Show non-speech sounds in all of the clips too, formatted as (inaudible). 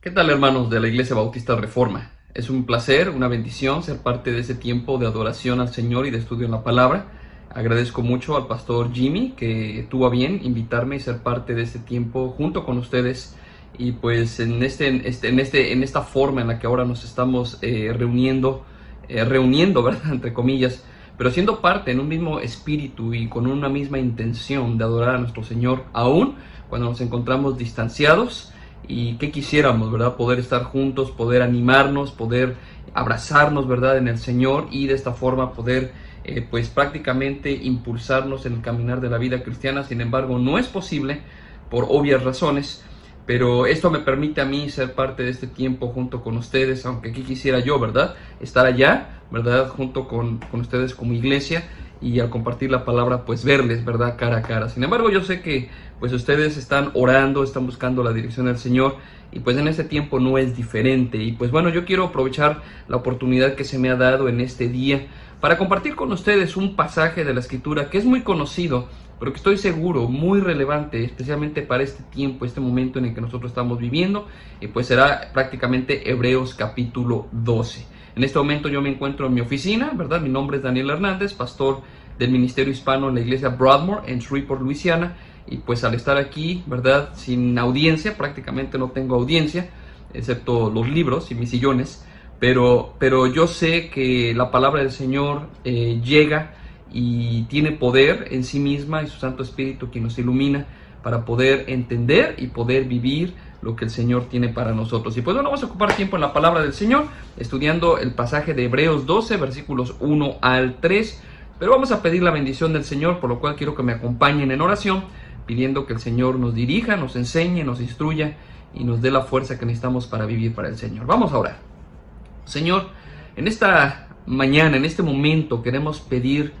¿Qué tal hermanos de la Iglesia Bautista Reforma? Es un placer, una bendición ser parte de ese tiempo de adoración al Señor y de estudio en la palabra. Agradezco mucho al pastor Jimmy que tuvo bien invitarme y ser parte de este tiempo junto con ustedes y pues en este, este en este en esta forma en la que ahora nos estamos eh, reuniendo eh, reuniendo (laughs) verdad entre comillas pero siendo parte en un mismo espíritu y con una misma intención de adorar a nuestro Señor aún cuando nos encontramos distanciados y qué quisiéramos, ¿verdad? Poder estar juntos, poder animarnos, poder abrazarnos, ¿verdad? En el Señor y de esta forma poder, eh, pues prácticamente impulsarnos en el caminar de la vida cristiana. Sin embargo, no es posible por obvias razones, pero esto me permite a mí ser parte de este tiempo junto con ustedes, aunque aquí quisiera yo, ¿verdad? Estar allá, ¿verdad? Junto con, con ustedes como iglesia y al compartir la palabra, pues verles, ¿verdad? Cara a cara. Sin embargo, yo sé que pues ustedes están orando, están buscando la dirección del Señor y pues en este tiempo no es diferente. Y pues bueno, yo quiero aprovechar la oportunidad que se me ha dado en este día para compartir con ustedes un pasaje de la escritura que es muy conocido, pero que estoy seguro muy relevante, especialmente para este tiempo, este momento en el que nosotros estamos viviendo, y pues será prácticamente Hebreos capítulo 12. En este momento yo me encuentro en mi oficina, ¿verdad? Mi nombre es Daniel Hernández, pastor del Ministerio Hispano en la iglesia Broadmoor en Shreveport, Luisiana, y pues al estar aquí, ¿verdad? Sin audiencia, prácticamente no tengo audiencia, excepto los libros y mis sillones, pero, pero yo sé que la palabra del Señor eh, llega y tiene poder en sí misma y su Santo Espíritu quien nos ilumina para poder entender y poder vivir lo que el Señor tiene para nosotros. Y pues bueno, vamos a ocupar tiempo en la palabra del Señor, estudiando el pasaje de Hebreos 12, versículos 1 al 3, pero vamos a pedir la bendición del Señor, por lo cual quiero que me acompañen en oración pidiendo que el Señor nos dirija, nos enseñe, nos instruya y nos dé la fuerza que necesitamos para vivir para el Señor. Vamos a orar. Señor, en esta mañana, en este momento, queremos pedir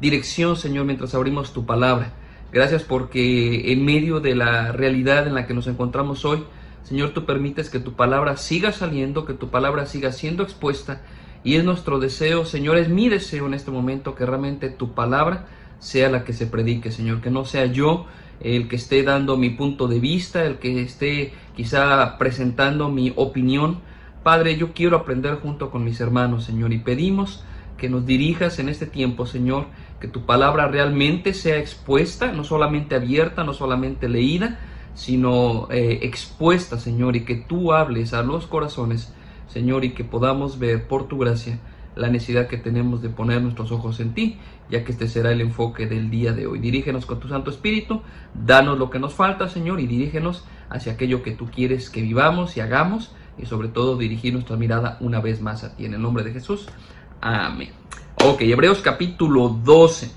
dirección, Señor, mientras abrimos tu palabra. Gracias porque en medio de la realidad en la que nos encontramos hoy, Señor, tú permites que tu palabra siga saliendo, que tu palabra siga siendo expuesta. Y es nuestro deseo, Señor, es mi deseo en este momento que realmente tu palabra sea la que se predique, Señor, que no sea yo el que esté dando mi punto de vista, el que esté quizá presentando mi opinión. Padre, yo quiero aprender junto con mis hermanos, Señor, y pedimos que nos dirijas en este tiempo, Señor, que tu palabra realmente sea expuesta, no solamente abierta, no solamente leída, sino eh, expuesta, Señor, y que tú hables a los corazones, Señor, y que podamos ver por tu gracia la necesidad que tenemos de poner nuestros ojos en ti, ya que este será el enfoque del día de hoy. Dirígenos con tu Santo Espíritu, danos lo que nos falta, Señor, y dirígenos hacia aquello que tú quieres que vivamos y hagamos, y sobre todo dirigir nuestra mirada una vez más a ti. En el nombre de Jesús. Amén. Ok, Hebreos capítulo 12.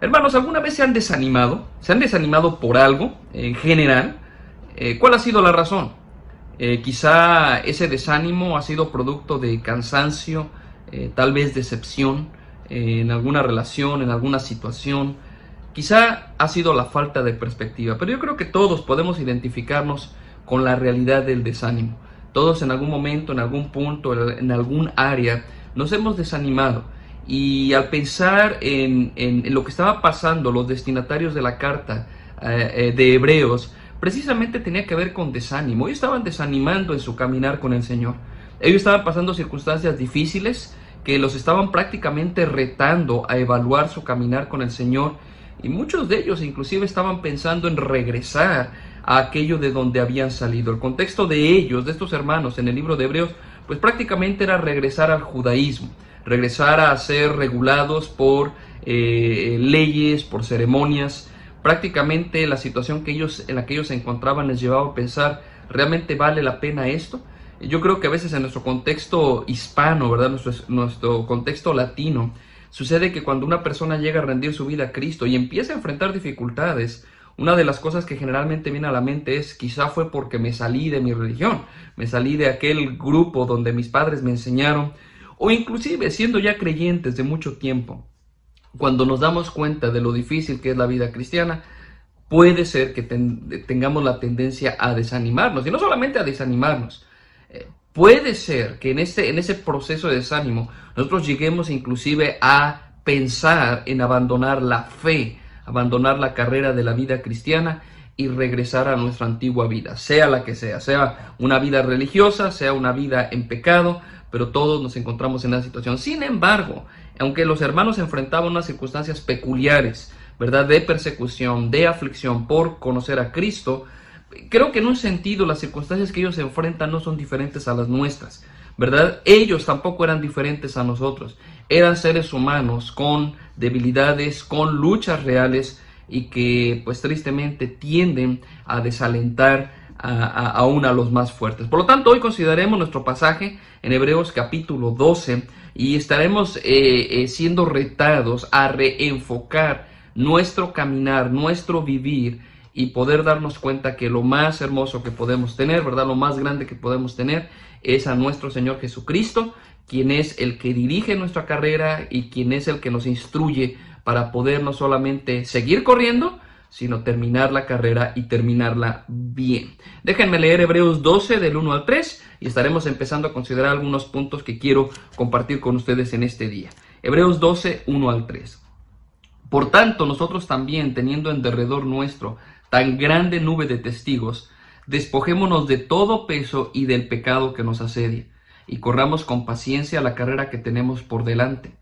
Hermanos, ¿alguna vez se han desanimado? ¿Se han desanimado por algo en general? Eh, ¿Cuál ha sido la razón? Eh, quizá ese desánimo ha sido producto de cansancio, eh, tal vez decepción en alguna relación, en alguna situación. Quizá ha sido la falta de perspectiva, pero yo creo que todos podemos identificarnos con la realidad del desánimo. Todos en algún momento, en algún punto, en algún área, nos hemos desanimado. Y al pensar en, lo que estaba pasando, los destinatarios de la carta eh, de Hebreos, precisamente tenía que ver con desánimo. Ellos estaban desanimando en su caminar con el Señor. Ellos estaban pasando circunstancias difíciles que los estaban prácticamente retando a evaluar su caminar con el Señor y muchos de ellos inclusive estaban pensando en regresar a aquello de donde habían salido. El contexto de ellos, de estos hermanos en el libro de Hebreos, pues prácticamente era regresar al judaísmo, regresar a ser regulados por eh, leyes, por ceremonias. Prácticamente la situación que ellos, en la que ellos se encontraban les llevaba a pensar, ¿realmente vale la pena esto? Yo creo que a veces en nuestro contexto hispano, ¿verdad? Nuestro, nuestro contexto latino, sucede que cuando una persona llega a rendir su vida a Cristo y empieza a enfrentar dificultades, una de las cosas que generalmente viene a la mente es quizá fue porque me salí de mi religión, me salí de aquel grupo donde mis padres me enseñaron, o inclusive siendo ya creyentes de mucho tiempo, cuando nos damos cuenta de lo difícil que es la vida cristiana, puede ser que tengamos la tendencia a desanimarnos, y no solamente a desanimarnos, puede ser que en, este, en ese proceso de desánimo nosotros lleguemos inclusive a pensar en abandonar la fe, abandonar la carrera de la vida cristiana y regresar a nuestra antigua vida, sea la que sea, sea una vida religiosa, sea una vida en pecado, pero todos nos encontramos en esa situación. Sin embargo, aunque los hermanos enfrentaban unas circunstancias peculiares, ¿verdad? De persecución, de aflicción por conocer a Cristo, creo que en un sentido las circunstancias que ellos se enfrentan no son diferentes a las nuestras, ¿verdad? Ellos tampoco eran diferentes a nosotros. Eran seres humanos con debilidades, con luchas reales, y que pues tristemente tienden a desalentar a, aún a los más fuertes. Por lo tanto, hoy consideraremos nuestro pasaje en Hebreos capítulo 12 y estaremos eh, eh, siendo retados a reenfocar nuestro caminar, nuestro vivir y poder darnos cuenta que lo más hermoso que podemos tener, ¿verdad? Lo más grande que podemos tener es a nuestro Señor Jesucristo, quien es el que dirige nuestra carrera y quien es el que nos instruye para poder no solamente seguir corriendo, sino terminar la carrera y terminarla bien. Déjenme leer Hebreos 12 del 1 al 3 y estaremos empezando a considerar algunos puntos que quiero compartir con ustedes en este día. Hebreos 12, 1 al 3. Por tanto, nosotros también, teniendo en derredor nuestro tan grande nube de testigos, despojémonos de todo peso y del pecado que nos asedia, y corramos con paciencia la carrera que tenemos por delante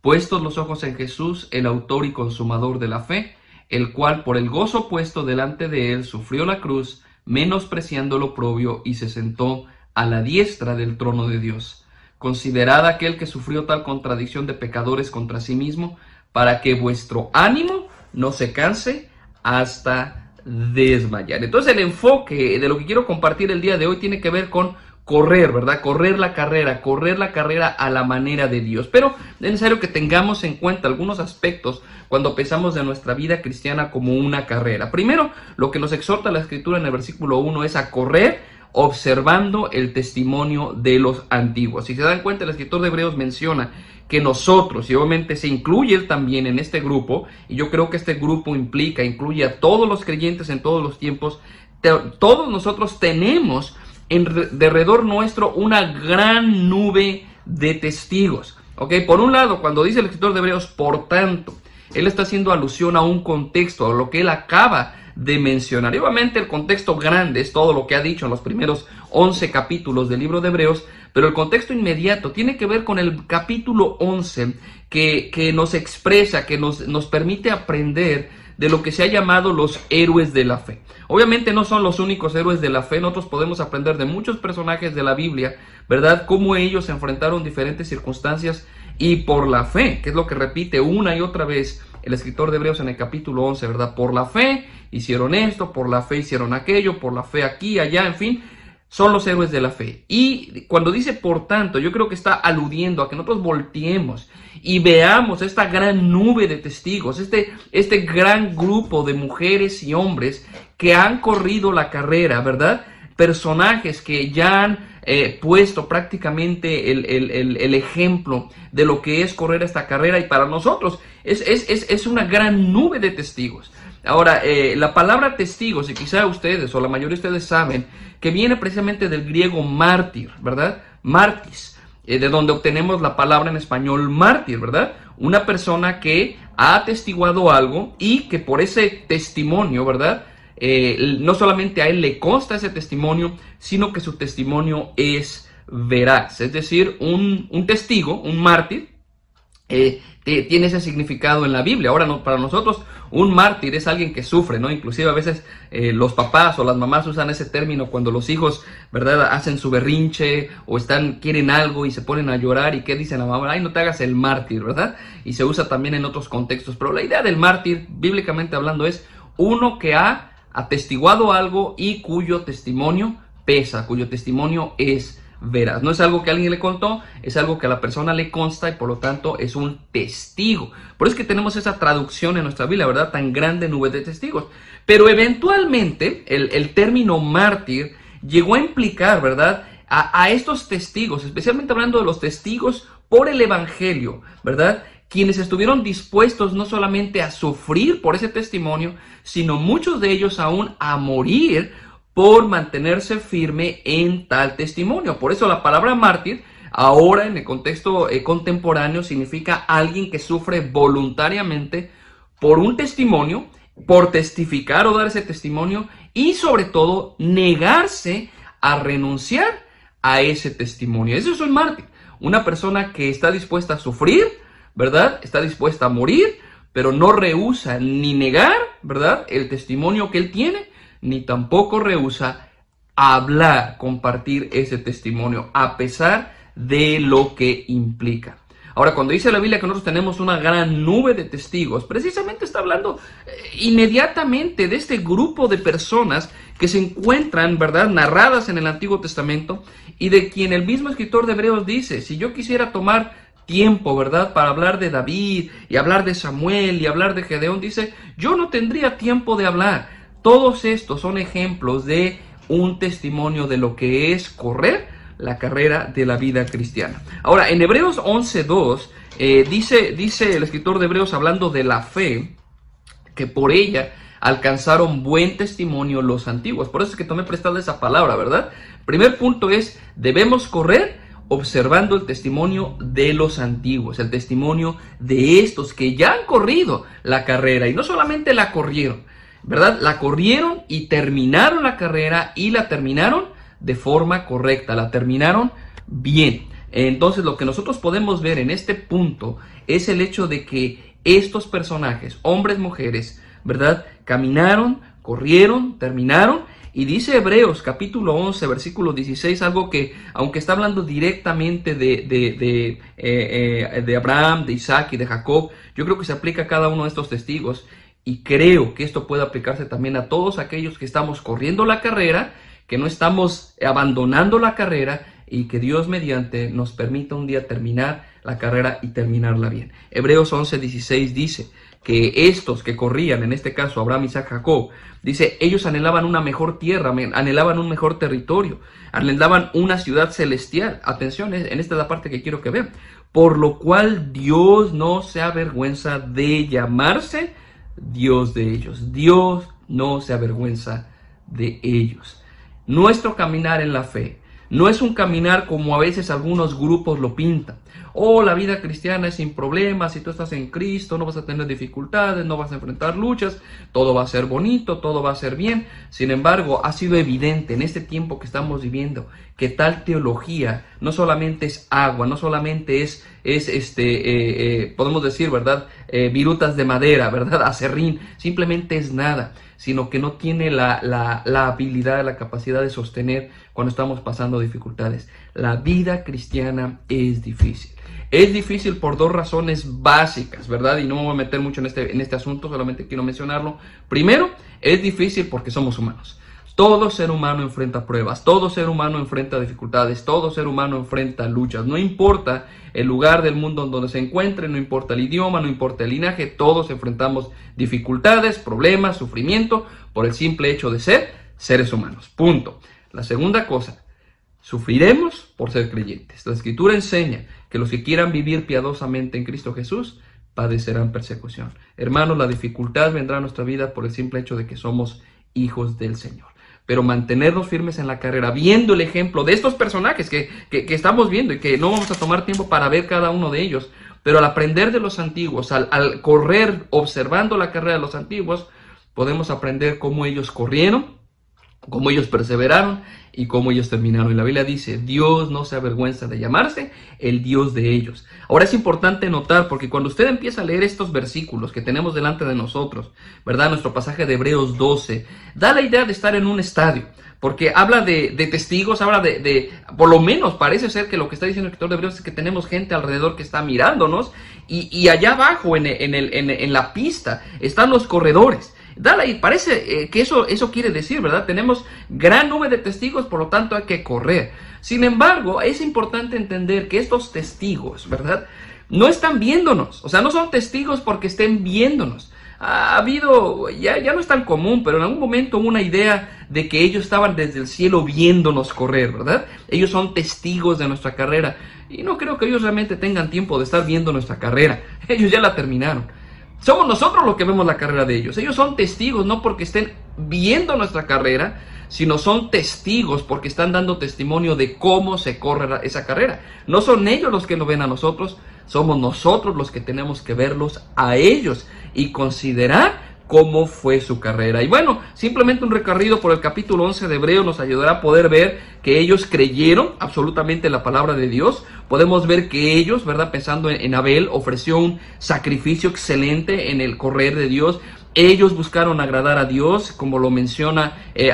puestos los ojos en Jesús, el autor y consumador de la fe, el cual por el gozo puesto delante de él sufrió la cruz, menospreciando lo propio, y se sentó a la diestra del trono de Dios. Considerad aquel que sufrió tal contradicción de pecadores contra sí mismo, para que vuestro ánimo no se canse hasta desmayar. Entonces el enfoque de lo que quiero compartir el día de hoy tiene que ver con correr, ¿verdad? Correr la carrera, correr la carrera a la manera de Dios. Pero es necesario que tengamos en cuenta algunos aspectos cuando pensamos de nuestra vida cristiana como una carrera. Primero, lo que nos exhorta la escritura en el versículo 1 es a correr observando el testimonio de los antiguos. Si se dan cuenta, el escritor de Hebreos menciona que nosotros, y obviamente se incluye él también en este grupo, y yo creo que este grupo implica, incluye a todos los creyentes en todos los tiempos, todos nosotros tenemos en derredor nuestro una gran nube de testigos. ¿Ok? Por un lado, cuando dice el escritor de Hebreos, por tanto, él está haciendo alusión a un contexto, a lo que él acaba de mencionar. Y obviamente el contexto grande es todo lo que ha dicho en los primeros 11 capítulos del libro de Hebreos, pero el contexto inmediato tiene que ver con el capítulo 11 que, que nos expresa, que nos, nos permite aprender de lo que se ha llamado los héroes de la fe. Obviamente no son los únicos héroes de la fe, nosotros podemos aprender de muchos personajes de la Biblia, ¿verdad? Cómo ellos enfrentaron diferentes circunstancias y por la fe, que es lo que repite una y otra vez el escritor de Hebreos en el capítulo 11, ¿verdad? Por la fe hicieron esto, por la fe hicieron aquello, por la fe aquí, allá, en fin, son los héroes de la fe. Y cuando dice por tanto, yo creo que está aludiendo a que nosotros volteemos y veamos esta gran nube de testigos, este, este gran grupo de mujeres y hombres que han corrido la carrera, ¿verdad? Personajes que ya han eh, puesto prácticamente el, ejemplo de lo que es correr esta carrera y para nosotros es, es, es, una gran nube de testigos. Ahora, eh, la palabra testigos, y quizá ustedes o la mayoría de ustedes saben, que viene precisamente del griego mártir, ¿verdad? Martis, eh, de donde obtenemos la palabra en español mártir, ¿verdad? Una persona que ha atestiguado algo y que por ese testimonio, ¿verdad? Eh, no solamente a él le consta ese testimonio, sino que su testimonio es veraz. Es decir, un, un testigo, un mártir, eh, tiene ese significado en la Biblia. Ahora, para nosotros, un mártir es alguien que sufre, ¿no? Inclusive a veces eh, los papás o las mamás usan ese término cuando los hijos, ¿verdad? Hacen su berrinche o están, quieren algo y se ponen a llorar y ¿qué dicen la mamá? Ay, no te hagas el mártir, ¿verdad? Y se usa también en otros contextos. Pero la idea del mártir, bíblicamente hablando, es uno que ha atestiguado algo y cuyo testimonio pesa, cuyo testimonio es veraz. No es algo que alguien le contó, es algo que a la persona le consta y por lo tanto es un testigo. Por eso es que tenemos esa traducción en nuestra Biblia, ¿verdad? Tan grande nube de testigos. Pero eventualmente el, término mártir llegó a implicar, ¿verdad? A estos testigos, especialmente hablando de los testigos por el Evangelio, ¿verdad? quienes estuvieron dispuestos no solamente a sufrir por ese testimonio, sino muchos de ellos aún a morir por mantenerse firme en tal testimonio. Por eso la palabra mártir ahora en el contexto eh, contemporáneo significa alguien que sufre voluntariamente por un testimonio por testificar o dar ese testimonio y sobre todo negarse a renunciar a ese testimonio. Eso es un mártir, una persona que está dispuesta a sufrir, ¿verdad? Está dispuesta a morir, pero no rehúsa ni negar, ¿verdad? El testimonio que él tiene, ni tampoco rehúsa hablar, compartir ese testimonio, a pesar de lo que implica. Ahora, cuando dice la Biblia que nosotros tenemos una gran nube de testigos, precisamente está hablando eh, inmediatamente de este grupo de personas que se encuentran, ¿verdad?, narradas en el Antiguo Testamento y de quien el mismo escritor de Hebreos dice, si yo quisiera tomar tiempo, ¿verdad?, para hablar de David y hablar de Samuel y hablar de Gedeón, dice, yo no tendría tiempo de hablar. Todos estos son ejemplos de un testimonio de lo que es correr la carrera de la vida cristiana. Ahora, en Hebreos 11.2 eh, dice, dice el escritor de Hebreos hablando de la fe, que por ella alcanzaron buen testimonio los antiguos. Por eso es que tomé prestada esa palabra, ¿verdad? Primer punto es, debemos correr observando el testimonio de los antiguos, el testimonio de estos que ya han corrido la carrera y no solamente la corrieron, ¿verdad? La corrieron y terminaron la carrera y la terminaron de forma correcta, la terminaron bien. Entonces lo que nosotros podemos ver en este punto es el hecho de que estos personajes, hombres, mujeres, ¿verdad? Caminaron, corrieron, terminaron. Y dice Hebreos capítulo 11, versículo 16, algo que, aunque está hablando directamente de, de, de, eh, eh, de Abraham, de Isaac y de Jacob, yo creo que se aplica a cada uno de estos testigos. Y creo que esto puede aplicarse también a todos aquellos que estamos corriendo la carrera que no estamos abandonando la carrera y que Dios mediante nos permita un día terminar la carrera y terminarla bien. Hebreos 11, 16 dice que estos que corrían, en este caso Abraham, Isaac, Jacob, dice, ellos anhelaban una mejor tierra, anhelaban un mejor territorio, anhelaban una ciudad celestial. Atención, en esta es la parte que quiero que vean. Por lo cual Dios no se avergüenza de llamarse Dios de ellos. Dios no se avergüenza de ellos. Nuestro caminar en la fe no es un caminar como a veces algunos grupos lo pintan. Oh, la vida cristiana es sin problemas, si tú estás en Cristo no vas a tener dificultades, no vas a enfrentar luchas, todo va a ser bonito, todo va a ser bien. Sin embargo, ha sido evidente en este tiempo que estamos viviendo que tal teología no solamente es agua, no solamente es, es este, eh, eh, podemos decir, ¿verdad? Eh, virutas de madera, ¿verdad? (laughs) Acerrín, simplemente es nada sino que no tiene la, la, la habilidad, la capacidad de sostener cuando estamos pasando dificultades. La vida cristiana es difícil. Es difícil por dos razones básicas, ¿verdad? Y no me voy a meter mucho en este, en este asunto, solamente quiero mencionarlo. Primero, es difícil porque somos humanos. Todo ser humano enfrenta pruebas, todo ser humano enfrenta dificultades, todo ser humano enfrenta luchas. No importa el lugar del mundo en donde se encuentre, no importa el idioma, no importa el linaje, todos enfrentamos dificultades, problemas, sufrimiento por el simple hecho de ser seres humanos. Punto. La segunda cosa, sufriremos por ser creyentes. La escritura enseña que los que quieran vivir piadosamente en Cristo Jesús padecerán persecución. Hermanos, la dificultad vendrá a nuestra vida por el simple hecho de que somos hijos del Señor pero mantenernos firmes en la carrera, viendo el ejemplo de estos personajes que, estamos viendo y que no vamos a tomar tiempo para ver cada uno de ellos, pero al aprender de los antiguos, al, al correr observando la carrera de los antiguos, podemos aprender cómo ellos corrieron, cómo ellos perseveraron y cómo ellos terminaron. Y la Biblia dice, Dios no se avergüenza de llamarse el Dios de ellos. Ahora es importante notar, porque cuando usted empieza a leer estos versículos que tenemos delante de nosotros, ¿verdad? Nuestro pasaje de Hebreos 12, da la idea de estar en un estadio. Porque habla de, testigos, habla de, por lo menos parece ser que lo que está diciendo el escritor de Hebreos es que tenemos gente alrededor que está mirándonos y, allá abajo en, en, el, en la pista están los corredores. Dale, parece eh, que eso, eso quiere decir, ¿verdad? Tenemos gran número de testigos, por lo tanto hay que correr. Sin embargo, es importante entender que estos testigos, ¿verdad? No están viéndonos, o sea, no son testigos porque estén viéndonos. Ha habido, ya, ya no es tan común, pero en algún momento una idea de que ellos estaban desde el cielo viéndonos correr, ¿verdad? Ellos son testigos de nuestra carrera. Y no creo que ellos realmente tengan tiempo de estar viendo nuestra carrera. (laughs) Ellos ya la terminaron. Somos nosotros los que vemos la carrera de ellos. Ellos son testigos no porque estén viendo nuestra carrera, sino son testigos porque están dando testimonio de cómo se corre esa carrera. No son ellos los que nos ven a nosotros, somos nosotros los que tenemos que verlos a ellos y considerar cómo fue su carrera. Y bueno, simplemente un recorrido por el capítulo 11 de Hebreo nos ayudará a poder ver que ellos creyeron absolutamente la palabra de Dios. Podemos ver que ellos, ¿verdad? Pensando en, Abel, ofreció un sacrificio excelente en el correr de Dios. Ellos buscaron agradar a Dios, como lo menciona eh,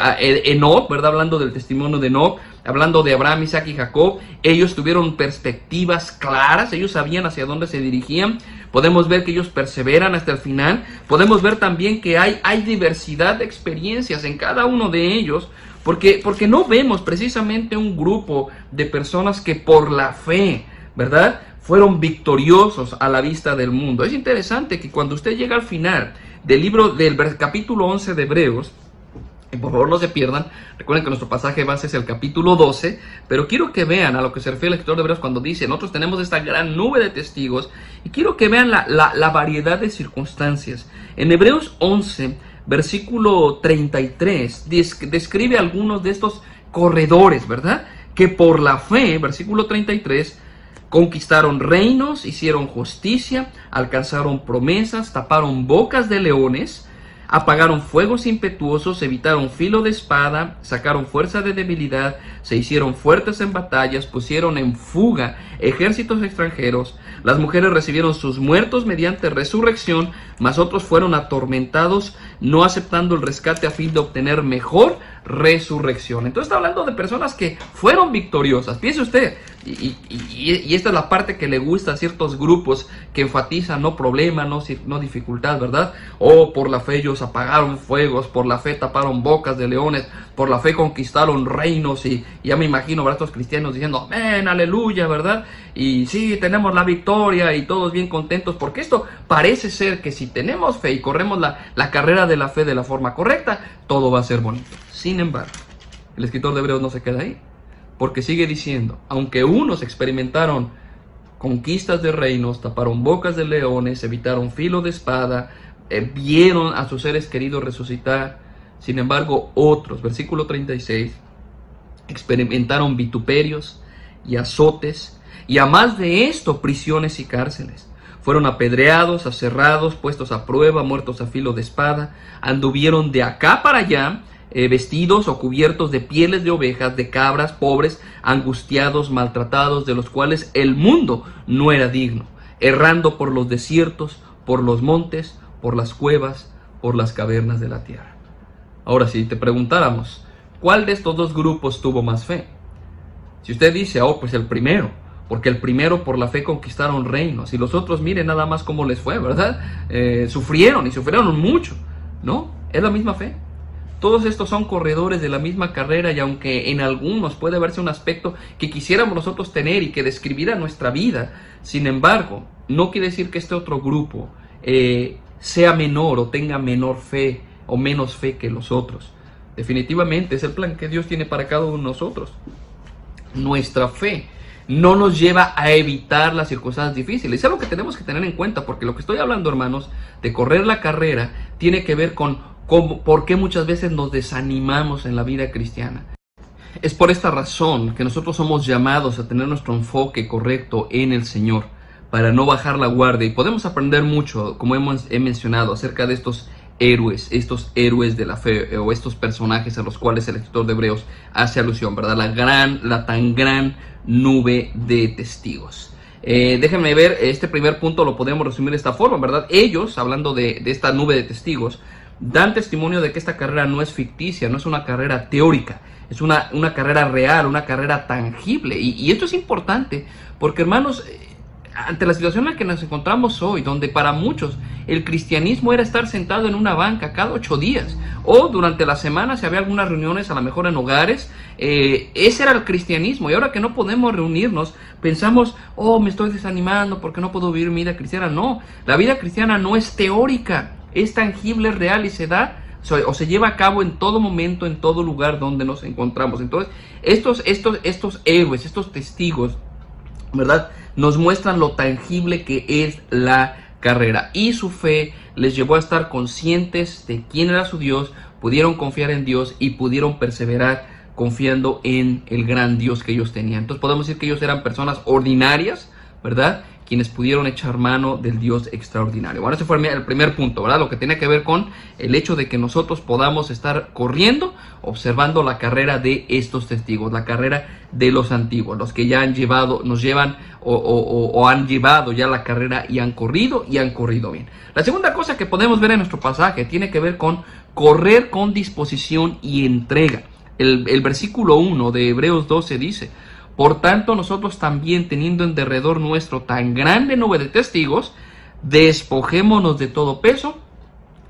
Enoch, ¿verdad? Hablando del testimonio de Enoch, hablando de Abraham, Isaac y Jacob. Ellos tuvieron perspectivas claras, ellos sabían hacia dónde se dirigían. Podemos ver que ellos perseveran hasta el final. Podemos ver también que hay, hay diversidad de experiencias en cada uno de ellos. Porque, porque no vemos precisamente un grupo de personas que por la fe, ¿verdad? Fueron victoriosos a la vista del mundo. Es interesante que cuando usted llega al final del libro del capítulo 11 de Hebreos, por favor no se pierdan. Recuerden que nuestro pasaje base es el capítulo 12, pero quiero que vean a lo que se refiere el lector de Hebreos cuando dice, nosotros tenemos esta gran nube de testigos y quiero que vean la, la variedad de circunstancias. En Hebreos 11, versículo 33, describe algunos de estos corredores, ¿verdad? Que por la fe, versículo 33, conquistaron reinos, hicieron justicia, alcanzaron promesas, taparon bocas de leones, apagaron fuegos impetuosos, evitaron filo de espada, sacaron fuerza de debilidad, se hicieron fuertes en batallas, pusieron en fuga ejércitos extranjeros, las mujeres recibieron sus muertos mediante resurrección, mas otros fueron atormentados, no aceptando el rescate a fin de obtener mejor resurrección. Entonces está hablando de personas que fueron victoriosas. Piense usted, y, esta es la parte que le gusta a ciertos grupos que enfatizan no problema, no, no dificultad, ¿verdad? O por la fe ellos apagaron fuegos, por la fe taparon bocas de leones, por la fe conquistaron reinos y, ya me imagino a estos cristianos diciendo, amén, aleluya, ¿verdad? Y sí, tenemos la victoria y todos bien contentos, porque esto parece ser que si tenemos fe y corremos la, la carrera de la fe de la forma correcta, todo va a ser bonito. Sin embargo, el escritor de Hebreos no se queda ahí, porque sigue diciendo, aunque unos experimentaron conquistas de reinos, taparon bocas de leones, evitaron filo de espada, eh, vieron a sus seres queridos resucitar, sin embargo otros, versículo 36, experimentaron vituperios y azotes, y a más de esto prisiones y cárceles. Fueron apedreados, aserrados, puestos a prueba, muertos a filo de espada, anduvieron de acá para allá, eh, vestidos o cubiertos de pieles de ovejas, de cabras, pobres, angustiados, maltratados, de los cuales el mundo no era digno, errando por los desiertos, por los montes, por las cuevas, por las cavernas de la tierra. Ahora, si te preguntáramos, ¿cuál de estos dos grupos tuvo más fe? Si usted dice, oh, pues el primero, porque el primero por la fe conquistaron reinos y los otros, miren nada más cómo les fue, ¿verdad? Eh, sufrieron y sufrieron mucho, ¿no? Es la misma fe. Todos estos son corredores de la misma carrera y aunque en algunos puede verse un aspecto que quisiéramos nosotros tener y que describiera nuestra vida, sin embargo, no quiere decir que este otro grupo eh, sea menor o tenga menor fe o menos fe que los otros. Definitivamente es el plan que Dios tiene para cada uno de nosotros. Nuestra fe no nos lleva a evitar las circunstancias difíciles. Es algo que tenemos que tener en cuenta porque lo que estoy hablando, hermanos, de correr la carrera, tiene que ver con por qué muchas veces nos desanimamos en la vida cristiana. Es por esta razón que nosotros somos llamados a tener nuestro enfoque correcto en el Señor, para no bajar la guardia. Y podemos aprender mucho, como hemos he mencionado, acerca de estos héroes, estos héroes de la fe, o estos personajes a los cuales el escritor de Hebreos hace alusión, ¿verdad? La gran, la tan gran nube de testigos. Eh, déjenme ver, este primer punto lo podemos resumir de esta forma, ¿verdad? Ellos, hablando de, de esta nube de testigos, dan testimonio de que esta carrera no es ficticia, no es una carrera teórica, es una, una carrera real, una carrera tangible. Y, esto es importante porque, hermanos, eh, ante la situación en la que nos encontramos hoy, donde para muchos el cristianismo era estar sentado en una banca cada ocho días, o durante la semana si había algunas reuniones, a lo mejor en hogares, eh, ese era el cristianismo. Y ahora que no podemos reunirnos, pensamos, oh, me estoy desanimando porque no puedo vivir mi vida cristiana. No, la vida cristiana no es teórica es tangible, real y se da o se lleva a cabo en todo momento, en todo lugar donde nos encontramos. Entonces, estos, estos, estos héroes, estos testigos, ¿verdad? Nos muestran lo tangible que es la carrera. Y su fe les llevó a estar conscientes de quién era su Dios, pudieron confiar en Dios y pudieron perseverar confiando en el gran Dios que ellos tenían. Entonces podemos decir que ellos eran personas ordinarias, ¿verdad? Quienes pudieron echar mano del Dios extraordinario. Bueno, ese fue el primer punto, ¿verdad? Lo que tiene que ver con el hecho de que nosotros podamos estar corriendo, observando la carrera de estos testigos, la carrera de los antiguos, los que ya han llevado, nos llevan o, han llevado ya la carrera y han corrido y han corrido bien. La segunda cosa que podemos ver en nuestro pasaje tiene que ver con correr con disposición y entrega. El, versículo 1 de Hebreos 12 dice, por tanto nosotros también teniendo en derredor nuestro tan grande nube de testigos, despojémonos de todo peso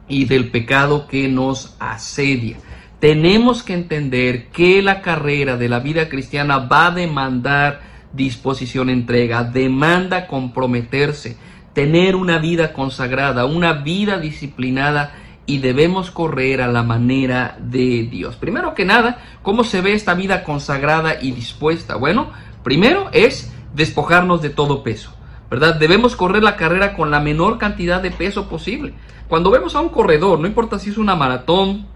y del pecado que nos asedia. Tenemos que entender que la carrera de la vida cristiana va a demandar disposición, entrega, demanda comprometerse, tener una vida consagrada, una vida disciplinada y debemos correr a la manera de Dios. Primero que nada, ¿cómo se ve esta vida consagrada y dispuesta? Bueno, primero es despojarnos de todo peso, ¿verdad? Debemos correr la carrera con la menor cantidad de peso posible. Cuando vemos a un corredor, no importa si es una maratón,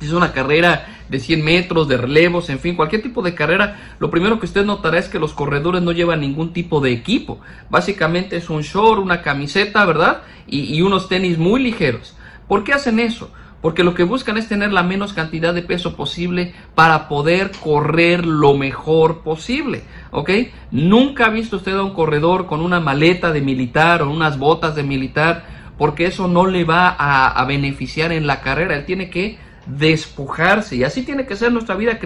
si es una carrera de 100 metros, de relevos, en fin, cualquier tipo de carrera, lo primero que usted notará es que los corredores no llevan ningún tipo de equipo. Básicamente es un short, una camiseta, ¿verdad? Y, y unos tenis muy ligeros. ¿Por qué hacen eso? Porque lo que buscan es tener la menos cantidad de peso posible para poder correr lo mejor posible. ¿Ok? Nunca ha visto usted a un corredor con una maleta de militar o unas botas de militar, porque eso no le va a, beneficiar en la carrera. Él tiene que despojarse. Y así tiene que ser nuestra vida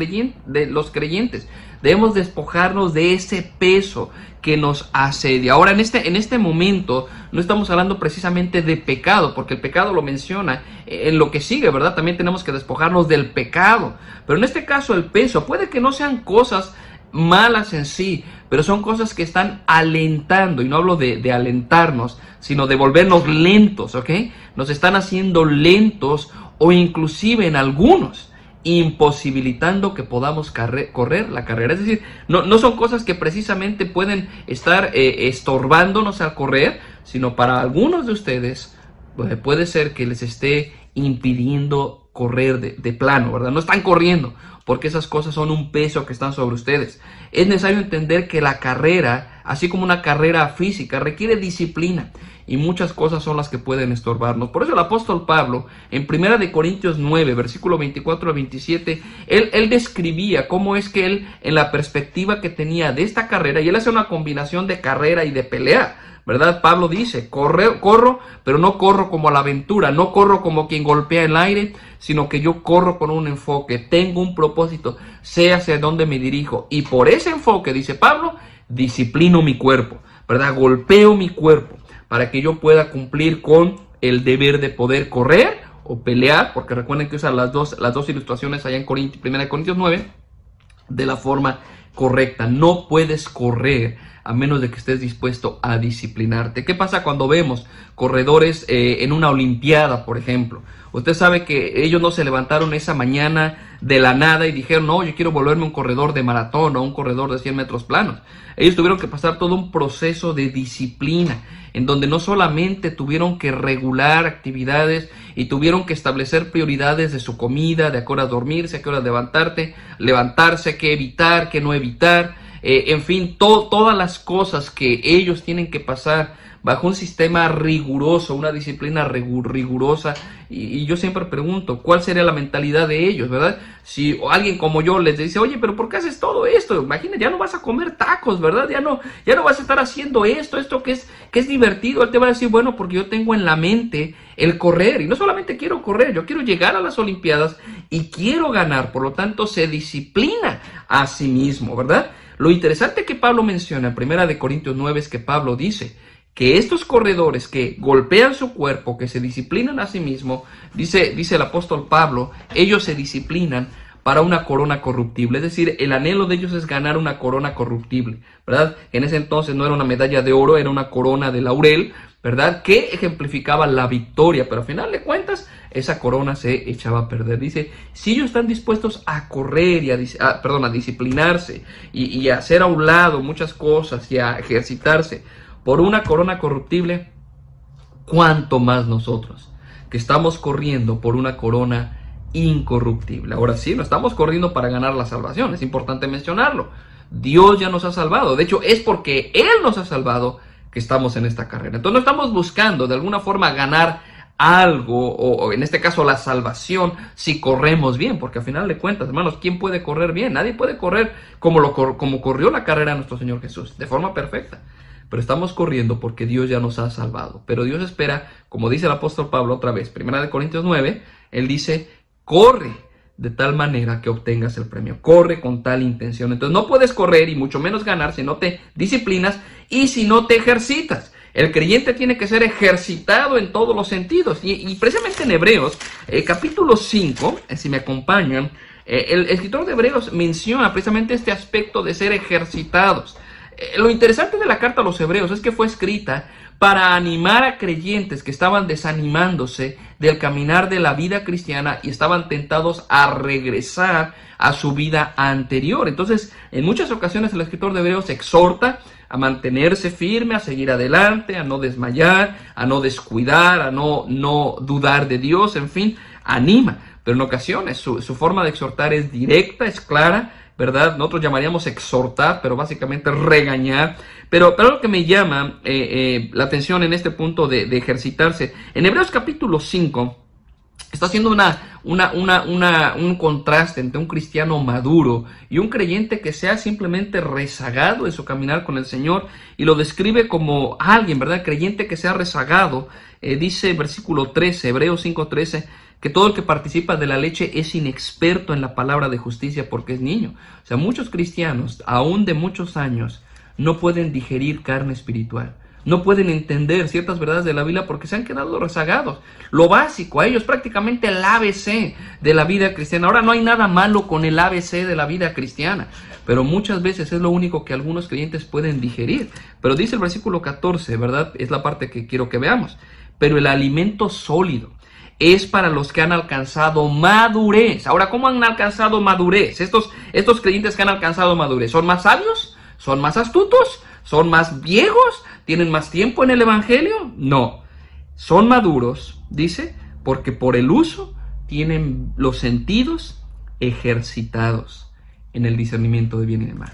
de los creyentes. Debemos despojarnos de ese peso que nos asedia. Ahora, en este, en este momento, no estamos hablando precisamente de pecado, porque el pecado lo menciona en lo que sigue, ¿verdad? También tenemos que despojarnos del pecado. Pero en este caso, el peso, puede que no sean cosas malas en sí, pero son cosas que están alentando, y no hablo de, de alentarnos, sino de volvernos lentos, ¿ok? Nos están haciendo lentos o inclusive en algunos imposibilitando que podamos correr la carrera. Es decir, no, no, son cosas que precisamente pueden estar eh, estorbándonos al correr, sino para algunos de ustedes pues, puede ser que les esté impidiendo correr de, de, plano, ¿verdad? No están corriendo porque esas cosas son un peso que están sobre ustedes. Es necesario entender que la carrera, así como una carrera física, requiere disciplina y muchas cosas son las que pueden estorbarnos. Por eso el apóstol Pablo, en Primera de Corintios 9, versículo 24 a 27, él, él describía cómo es que él, en la perspectiva que tenía de esta carrera, y él hace una combinación de carrera y de pelea, ¿verdad? Pablo dice, corre, corro, pero no corro como a la aventura, no corro como quien golpea el aire, sino que yo corro con un enfoque, tengo un propósito, sé hacia dónde me dirijo. Y por ese enfoque, dice Pablo, disciplino mi cuerpo, ¿verdad? Golpeo mi cuerpo para que yo pueda cumplir con el deber de poder correr o pelear, porque recuerden que usa las dos, las dos ilustraciones allá en Corintios, 1 Corintios 9, de la forma correcta. No puedes correr a menos de que estés dispuesto a disciplinarte. ¿Qué pasa cuando vemos corredores eh, en una Olimpiada, por ejemplo? Usted sabe que ellos no se levantaron esa mañana de la nada y dijeron, no, yo quiero volverme un corredor de maratón o un corredor de 100 metros planos. Ellos tuvieron que pasar todo un proceso de disciplina, en donde no solamente tuvieron que regular actividades y tuvieron que establecer prioridades de su comida, de a qué hora dormirse, a qué hora levantarte, levantarse, qué evitar, qué no evitar, eh, en fin, todas las cosas que ellos tienen que pasar bajo un sistema riguroso, una disciplina rigurosa. Y, yo siempre pregunto, ¿cuál sería la mentalidad de ellos, verdad? Si alguien como yo les dice, oye, pero ¿por qué haces todo esto? Imagínate, ya no vas a comer tacos, ¿verdad? Ya no, ya no vas a estar haciendo esto, esto que es, que es divertido. Él te va a decir, bueno, porque yo tengo en la mente el correr. Y no solamente quiero correr, yo quiero llegar a las Olimpiadas y quiero ganar. Por lo tanto, se disciplina a sí mismo, ¿verdad? Lo interesante que Pablo menciona en Primera de Corintios 9 es que Pablo dice, que estos corredores que golpean su cuerpo, que se disciplinan a sí mismo, dice, dice el apóstol Pablo, ellos se disciplinan para una corona corruptible. Es decir, el anhelo de ellos es ganar una corona corruptible, ¿verdad? En ese entonces no era una medalla de oro, era una corona de laurel, ¿verdad? Que ejemplificaba la victoria, pero al final de cuentas esa corona se echaba a perder. Dice, si ellos están dispuestos a correr y a, perdón, a disciplinarse y, y a hacer a un lado muchas cosas y a ejercitarse por una corona corruptible, cuanto más nosotros, que estamos corriendo por una corona incorruptible. Ahora sí, no estamos corriendo para ganar la salvación, es importante mencionarlo. Dios ya nos ha salvado, de hecho es porque Él nos ha salvado que estamos en esta carrera. Entonces no estamos buscando de alguna forma ganar algo, o, en este caso la salvación, si corremos bien, porque al final de cuentas, hermanos, ¿quién puede correr bien? Nadie puede correr como, lo, como corrió la carrera de nuestro Señor Jesús, de forma perfecta. Pero estamos corriendo porque Dios ya nos ha salvado. Pero Dios espera, como dice el apóstol Pablo otra vez, primera de Corintios 9, él dice, corre de tal manera que obtengas el premio. Corre con tal intención. Entonces no puedes correr y mucho menos ganar si no te disciplinas y si no te ejercitas. El creyente tiene que ser ejercitado en todos los sentidos. Y, precisamente en Hebreos, eh, capítulo 5, eh, si me acompañan, eh, el escritor de Hebreos menciona precisamente este aspecto de ser ejercitados. Lo interesante de la carta a los Hebreos es que fue escrita para animar a creyentes que estaban desanimándose del caminar de la vida cristiana y estaban tentados a regresar a su vida anterior. Entonces, en muchas ocasiones el escritor de Hebreos exhorta a mantenerse firme, a seguir adelante, a no desmayar, a no descuidar, a no, no dudar de Dios, en fin, anima. Pero en ocasiones su, su forma de exhortar es directa, es clara, ¿verdad? Nosotros llamaríamos exhortar, pero básicamente regañar. Pero, pero lo que me llama eh, eh, la atención en este punto de, ejercitarse, en Hebreos capítulo 5, está haciendo una, una, una, una, un contraste entre un cristiano maduro y un creyente que sea simplemente rezagado en su caminar con el Señor y lo describe como alguien, ¿verdad? Creyente que sea rezagado. Eh, dice versículo 13, Hebreos 5.13, que todo el que participa de la leche es inexperto en la palabra de justicia porque es niño. O sea, muchos cristianos, aún de muchos años, no pueden digerir carne espiritual. No pueden entender ciertas verdades de la Biblia porque se han quedado rezagados. Lo básico, a ellos prácticamente el ABC de la vida cristiana. Ahora no hay nada malo con el ABC de la vida cristiana, pero muchas veces es lo único que algunos creyentes pueden digerir. Pero dice el versículo 14, ¿verdad? Es la parte que quiero que veamos. Pero el alimento sólido es para los que han alcanzado madurez. Ahora, ¿cómo han alcanzado madurez? Estos, estos creyentes que han alcanzado madurez, ¿son más sabios? ¿Son más astutos? ¿Son más viejos? ¿Tienen más tiempo en el Evangelio? No. Son maduros, dice, porque por el uso tienen los sentidos ejercitados en el discernimiento de bien y de mal.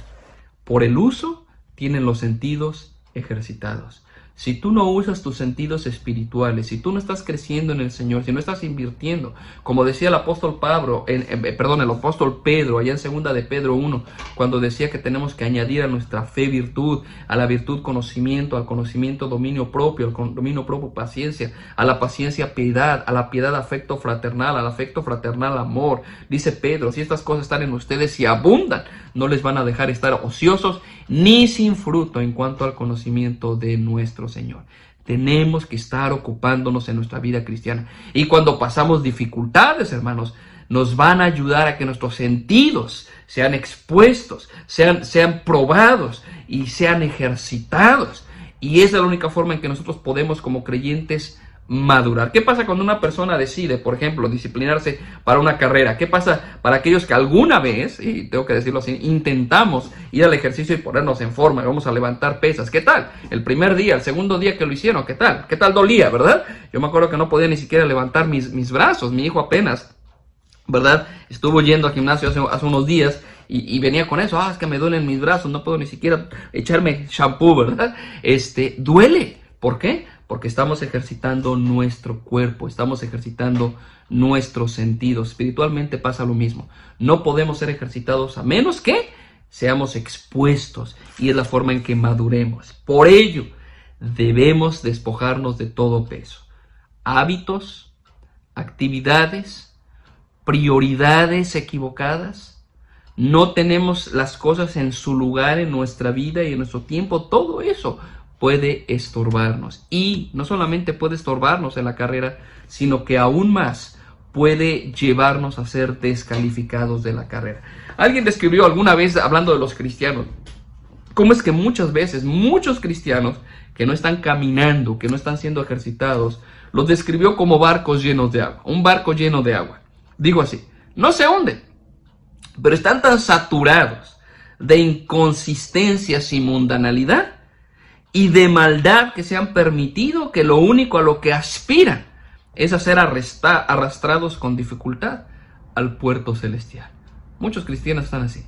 Por el uso tienen los sentidos ejercitados. Si tú no usas tus sentidos espirituales, si tú no estás creciendo en el Señor, si no estás invirtiendo, como decía el apóstol Pablo, en, perdón, el apóstol Pedro, allá en segunda de Pedro 1, cuando decía que tenemos que añadir a nuestra fe virtud, a la virtud conocimiento, al conocimiento dominio propio, al dominio propio paciencia, a la paciencia piedad, a la piedad afecto fraternal, al afecto fraternal amor. Dice Pedro, si estas cosas están en ustedes y abundan, no les van a dejar estar ociosos ni sin fruto en cuanto al conocimiento de nuestro Señor. Tenemos que estar ocupándonos en nuestra vida cristiana. Y cuando pasamos dificultades, hermanos, nos van a ayudar a que nuestros sentidos sean expuestos, sean, sean probados y sean ejercitados. Y esa es la única forma en que nosotros podemos como creyentes madurar. ¿Qué pasa cuando una persona decide, por ejemplo, disciplinarse para una carrera? ¿Qué pasa para aquellos que alguna vez, y tengo que decirlo así, intentamos ir al ejercicio y ponernos en forma, vamos a levantar pesas? ¿Qué tal? El primer día, el segundo día que lo hicieron, ¿qué tal? ¿Qué tal dolía, verdad? Yo me acuerdo que no podía ni siquiera levantar mis, mis brazos, mi hijo apenas, ¿verdad? Estuvo yendo al gimnasio hace, hace unos días y, y, venía con eso, ah, es que me duelen mis brazos, no puedo ni siquiera echarme shampoo, ¿verdad? Este, duele. ¿Por qué? Porque estamos ejercitando nuestro cuerpo, estamos ejercitando nuestros sentidos. Espiritualmente pasa lo mismo. No podemos ser ejercitados a menos que seamos expuestos y es la forma en que maduremos. Por ello, debemos despojarnos de todo peso. Hábitos, actividades, prioridades equivocadas. No tenemos las cosas en su lugar en nuestra vida y en nuestro tiempo. Todo eso puede estorbarnos. Y no solamente puede estorbarnos en la carrera, sino que aún más puede llevarnos a ser descalificados de la carrera. Alguien describió alguna vez, hablando de los cristianos, cómo es que muchas veces muchos cristianos que no están caminando, que no están siendo ejercitados, los describió como barcos llenos de agua, un barco lleno de agua. Digo así, no se hunden, pero están tan saturados de inconsistencias y mundanalidad y de maldad que se han permitido que lo único a lo que aspiran es a ser arrastrados con dificultad al puerto celestial. Muchos cristianos están así.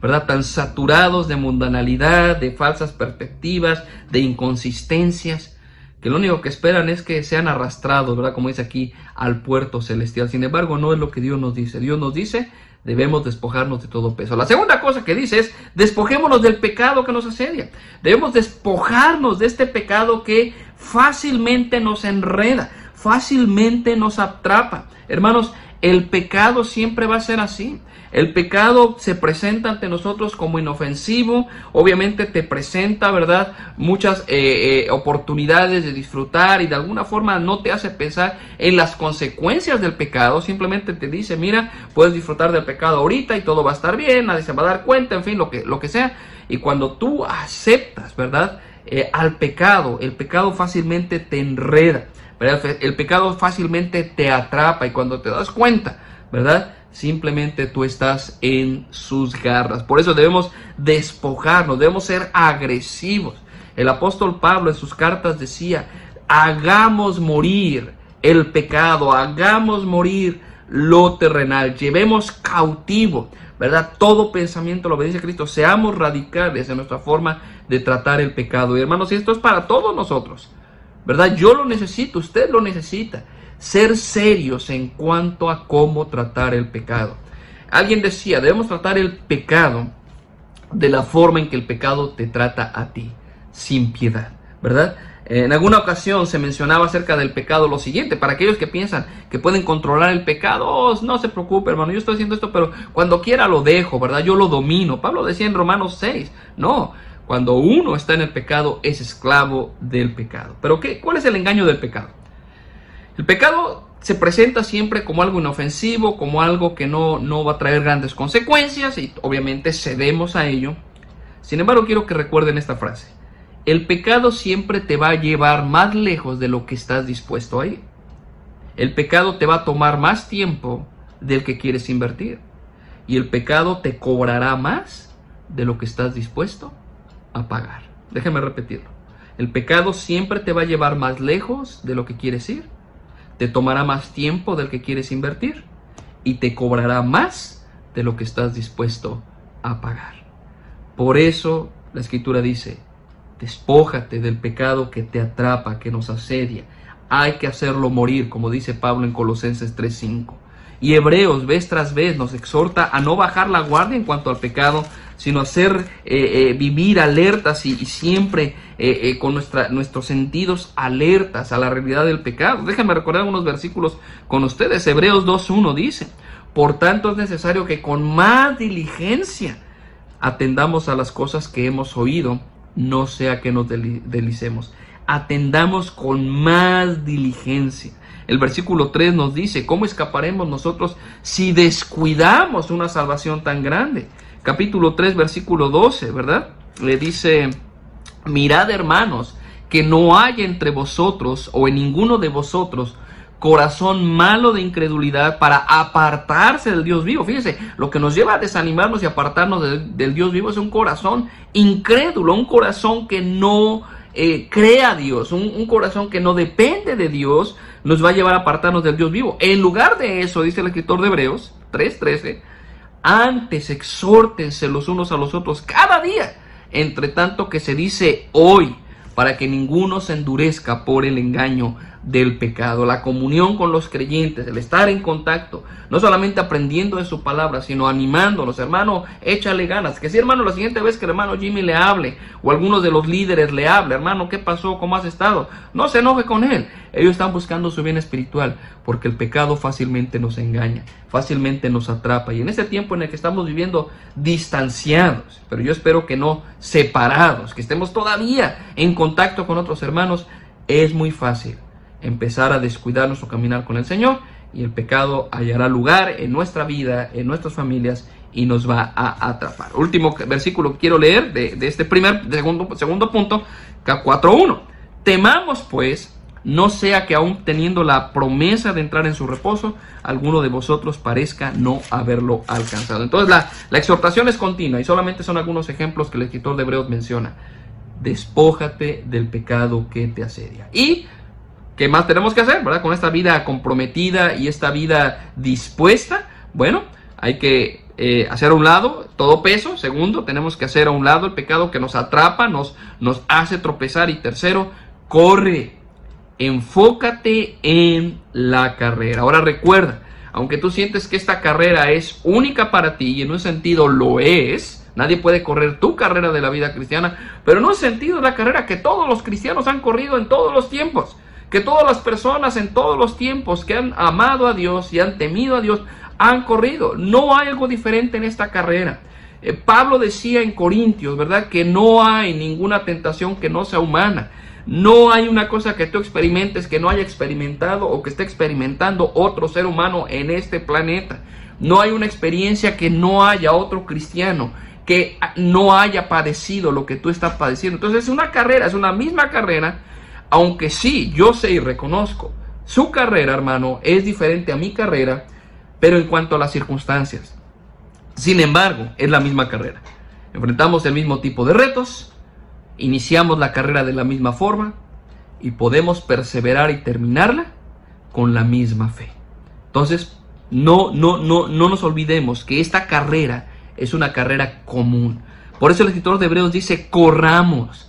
¿verdad? Tan saturados de mundanalidad, de falsas perspectivas, de inconsistencias, que lo único que esperan es que sean arrastrados, ¿verdad? Como dice aquí, al puerto celestial. Sin embargo, no es lo que Dios nos dice. Dios nos dice, debemos despojarnos de todo peso. La segunda cosa que dice es, despojémonos del pecado que nos asedia. Debemos despojarnos de este pecado que fácilmente nos enreda, fácilmente nos atrapa. Hermanos, el pecado siempre va a ser así. El pecado se presenta ante nosotros como inofensivo, obviamente te presenta, ¿verdad? Muchas eh, eh, oportunidades de disfrutar y de alguna forma no te hace pensar en las consecuencias del pecado, simplemente te dice, mira, puedes disfrutar del pecado ahorita y todo va a estar bien, nadie se va a dar cuenta, en fin, lo que, lo que sea. Y cuando tú aceptas, ¿verdad? Eh, al pecado, el pecado fácilmente te enreda, ¿verdad? El pecado fácilmente te atrapa y cuando te das cuenta, ¿verdad? Simplemente tú estás en sus garras. Por eso debemos despojarnos, debemos ser agresivos. El apóstol Pablo en sus cartas decía, hagamos morir el pecado, hagamos morir lo terrenal, llevemos cautivo, ¿verdad? Todo pensamiento, lo obediencia a Cristo, seamos radicales en nuestra forma de tratar el pecado. Y hermanos, esto es para todos nosotros, ¿verdad? Yo lo necesito, usted lo necesita ser serios en cuanto a cómo tratar el pecado. Alguien decía, debemos tratar el pecado de la forma en que el pecado te trata a ti, sin piedad, ¿verdad? En alguna ocasión se mencionaba acerca del pecado lo siguiente, para aquellos que piensan que pueden controlar el pecado, oh, no se preocupe hermano, yo estoy haciendo esto, pero cuando quiera lo dejo, ¿verdad? Yo lo domino. Pablo decía en Romanos 6, no, cuando uno está en el pecado es esclavo del pecado. Pero ¿qué? ¿cuál es el engaño del pecado? El pecado se presenta siempre como algo inofensivo, como algo que no, no va a traer grandes consecuencias y obviamente cedemos a ello. Sin embargo, quiero que recuerden esta frase. El pecado siempre te va a llevar más lejos de lo que estás dispuesto a ir. El pecado te va a tomar más tiempo del que quieres invertir. Y el pecado te cobrará más de lo que estás dispuesto a pagar. Déjeme repetirlo. El pecado siempre te va a llevar más lejos de lo que quieres ir te tomará más tiempo del que quieres invertir y te cobrará más de lo que estás dispuesto a pagar. Por eso la escritura dice, despójate del pecado que te atrapa, que nos asedia. Hay que hacerlo morir, como dice Pablo en Colosenses 3:5. Y Hebreos vez tras vez nos exhorta a no bajar la guardia en cuanto al pecado, sino hacer eh, eh, vivir alertas y, siempre eh, con nuestra, nuestros sentidos alertas a la realidad del pecado. Déjenme recordar unos versículos con ustedes. Hebreos 2.1 dice, por tanto es necesario que con más diligencia atendamos a las cosas que hemos oído, no sea que nos delicemos. Atendamos con más diligencia. El versículo 3 nos dice, ¿cómo escaparemos nosotros si descuidamos una salvación tan grande? Capítulo 3, versículo 12, ¿verdad? Le dice, mirad hermanos, que no haya entre vosotros o en ninguno de vosotros corazón malo de incredulidad para apartarse del Dios vivo. Fíjense, lo que nos lleva a desanimarnos y apartarnos del Dios vivo es un corazón incrédulo, un corazón que no eh, crea a Dios, un, un, corazón que no depende de Dios, nos va a llevar a apartarnos del Dios vivo. En lugar de eso, dice el escritor de Hebreos 3:13, antes exhórtense los unos a los otros cada día, entre tanto que se dice hoy, para que ninguno se endurezca por el engaño del pecado. La comunión con los creyentes, el estar en contacto, no solamente aprendiendo de su palabra, sino animándolos, hermano, échale ganas. Que si hermano, la siguiente vez que el hermano Jimmy le hable o alguno de los líderes le hable, hermano, ¿qué pasó? ¿Cómo has estado? No se enoje con él. Ellos están buscando su bien espiritual porque el pecado fácilmente nos engaña, fácilmente nos atrapa. Y en este tiempo en el que estamos viviendo distanciados, pero yo espero que no separados, que estemos todavía en contacto con otros hermanos, es muy fácil empezar a descuidar nuestro caminar con el Señor y el pecado hallará lugar en nuestra vida, en nuestras familias y nos va a atrapar. Último versículo que quiero leer de, este primer, segundo, segundo punto, 4.1. Temamos pues, no sea que aún teniendo la promesa de entrar en su reposo, alguno de vosotros parezca no haberlo alcanzado. Entonces la, la exhortación es continua y solamente son algunos ejemplos que el escritor de Hebreos menciona. Despójate del pecado que te asedia. Y ¿Qué más tenemos que hacer, verdad? Con esta vida comprometida y esta vida dispuesta, bueno, hay que eh, hacer a un lado todo peso. Segundo, tenemos que hacer a un lado el pecado que nos atrapa, nos, nos hace tropezar. Y tercero, corre. Enfócate en la carrera. Ahora recuerda, aunque tú sientes que esta carrera es única para ti y en un sentido lo es, nadie puede correr tu carrera de la vida cristiana, pero en un sentido es la carrera que todos los cristianos han corrido en todos los tiempos, que todas las personas en todos los tiempos que han amado a Dios y han temido a Dios han corrido. No hay algo diferente en esta carrera. Eh, Pablo decía en Corintios, ¿verdad? Que no hay ninguna tentación que no sea humana. No hay una cosa que tú experimentes que no haya experimentado o que esté experimentando otro ser humano en este planeta. No hay una experiencia que no haya otro cristiano que no haya padecido lo que tú estás padeciendo. Entonces es una carrera, es una misma carrera, aunque sí, yo sé y reconozco, su carrera, hermano, es diferente a mi carrera pero en cuanto a las circunstancias. Sin embargo, es la misma carrera. Enfrentamos el mismo tipo de retos, iniciamos la carrera de la misma forma y podemos perseverar y terminarla con la misma fe. Entonces, no, no, no, no nos olvidemos que esta carrera es una carrera común. Por eso el escritor de Hebreos dice, corramos.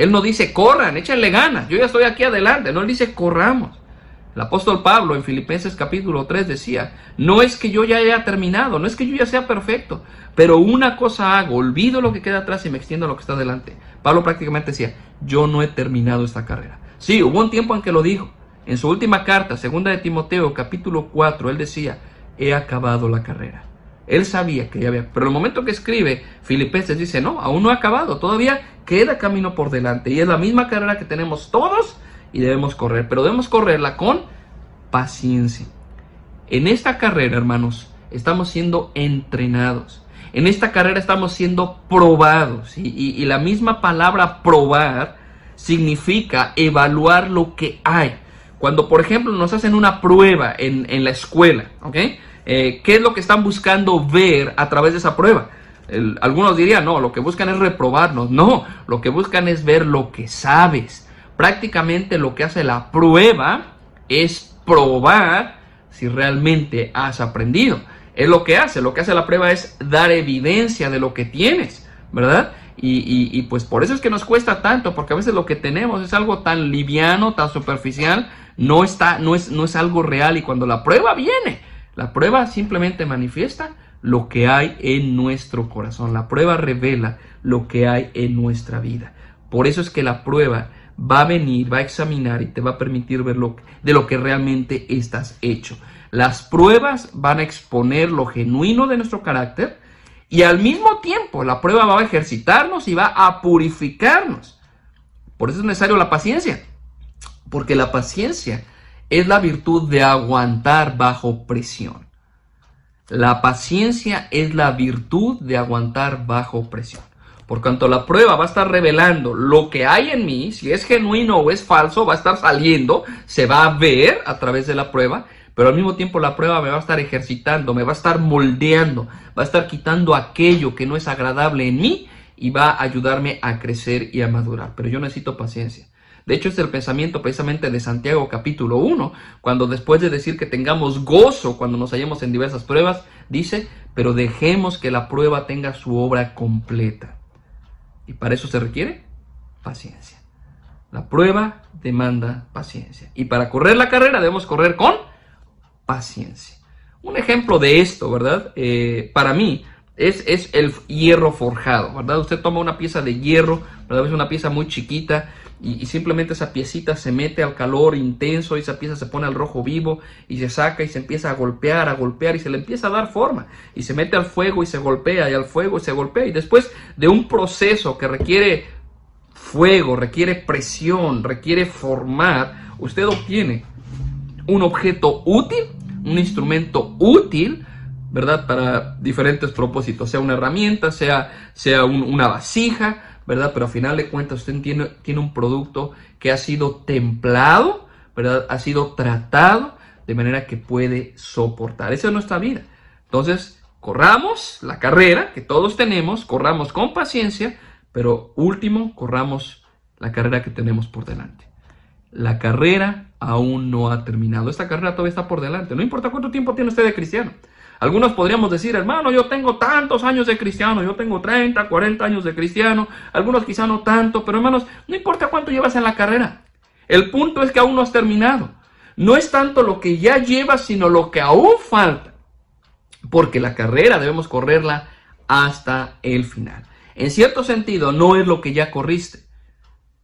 Él no dice, corran, échenle ganas, yo ya estoy aquí adelante. No, él dice, corramos. El apóstol Pablo en Filipenses capítulo 3 decía, no es que yo ya haya terminado, no es que yo ya sea perfecto, pero una cosa hago, olvido lo que queda atrás y me extiendo a lo que está delante. Pablo prácticamente decía, yo no he terminado esta carrera. Sí, hubo un tiempo en que lo dijo. En su última carta, segunda de Timoteo capítulo 4, él decía, he acabado la carrera. Él sabía que ya había, pero el momento que escribe Filipenses dice, no, aún no ha acabado, todavía queda camino por delante. Y es la misma carrera que tenemos todos y debemos correr, pero debemos correrla con paciencia. En esta carrera, hermanos, estamos siendo entrenados. En esta carrera estamos siendo probados. Y, la misma palabra probar significa evaluar lo que hay. Cuando, por ejemplo, nos hacen una prueba en, la escuela, ¿ok? Eh, ¿Qué es lo que están buscando ver a través de esa prueba? algunos dirían, no, lo que buscan es reprobarnos. No, lo que buscan es ver lo que sabes prácticamente lo que hace la prueba es probar si realmente has aprendido. Es lo que hace, lo que hace la prueba es dar evidencia de lo que tienes, ¿verdad? Y, pues por eso es que nos cuesta tanto, porque a veces lo que tenemos es algo tan liviano, tan superficial, no, está, no, es, no es algo real y cuando la prueba viene, la prueba simplemente manifiesta lo que hay en nuestro corazón, la prueba revela lo que hay en nuestra vida. Por eso es que la prueba va a venir, va a examinar y te va a permitir ver lo, de lo que realmente estás hecho. Las pruebas van a exponer lo genuino de nuestro carácter y al mismo tiempo la prueba va a ejercitarnos y va a purificarnos. Por eso es necesario la paciencia, porque la paciencia es la virtud de aguantar bajo presión. La paciencia es la virtud de aguantar bajo presión. Por cuanto la prueba va a estar revelando lo que hay en mí, si es genuino o es falso, va a estar saliendo, se va a ver a través de la prueba, pero al mismo tiempo la prueba me va a estar ejercitando, me va a estar moldeando, va a estar quitando aquello que no es agradable en mí y va a ayudarme a crecer y a madurar. Pero yo necesito paciencia. De hecho, es el pensamiento precisamente de Santiago capítulo 1, cuando después de decir que tengamos gozo cuando nos hallemos en diversas pruebas, dice, pero dejemos que la prueba tenga su obra completa. Y para eso se requiere paciencia. La prueba demanda paciencia. Y para correr la carrera debemos correr con paciencia. Un ejemplo de esto, ¿verdad? Eh, para mí es, es, el hierro forjado, ¿verdad? Usted toma una pieza de hierro, ¿verdad? Es una pieza muy chiquita y, simplemente esa piecita se mete al calor intenso y esa pieza se pone al rojo vivo y se saca y se empieza a golpear, a golpear y se le empieza a dar forma y se mete al fuego y se golpea y al fuego y se golpea y después de un proceso que requiere fuego, requiere presión, requiere formar, usted obtiene un objeto útil, un instrumento útil, ¿verdad? Para diferentes propósitos, sea una herramienta, sea, sea una vasija, ¿verdad? Pero a final de cuentas usted tiene, tiene un producto que ha sido templado, ¿verdad? Ha sido tratado de manera que puede soportar. Esa es nuestra vida. Entonces, corramos la carrera que todos tenemos, corramos con paciencia, pero último, corramos la carrera que tenemos por delante. La carrera aún no ha terminado. Esta carrera todavía está por delante. No importa cuánto tiempo tiene usted de cristiano. Algunos podríamos decir, hermano, yo tengo tantos años de cristiano, yo tengo 30, 40 años de cristiano, algunos quizá no tanto, pero hermanos, no importa cuánto llevas en la carrera. El punto es que aún no has terminado. No es tanto lo que ya llevas, sino lo que aún falta. Porque la carrera debemos correrla hasta el final. En cierto sentido, no es lo que ya corriste,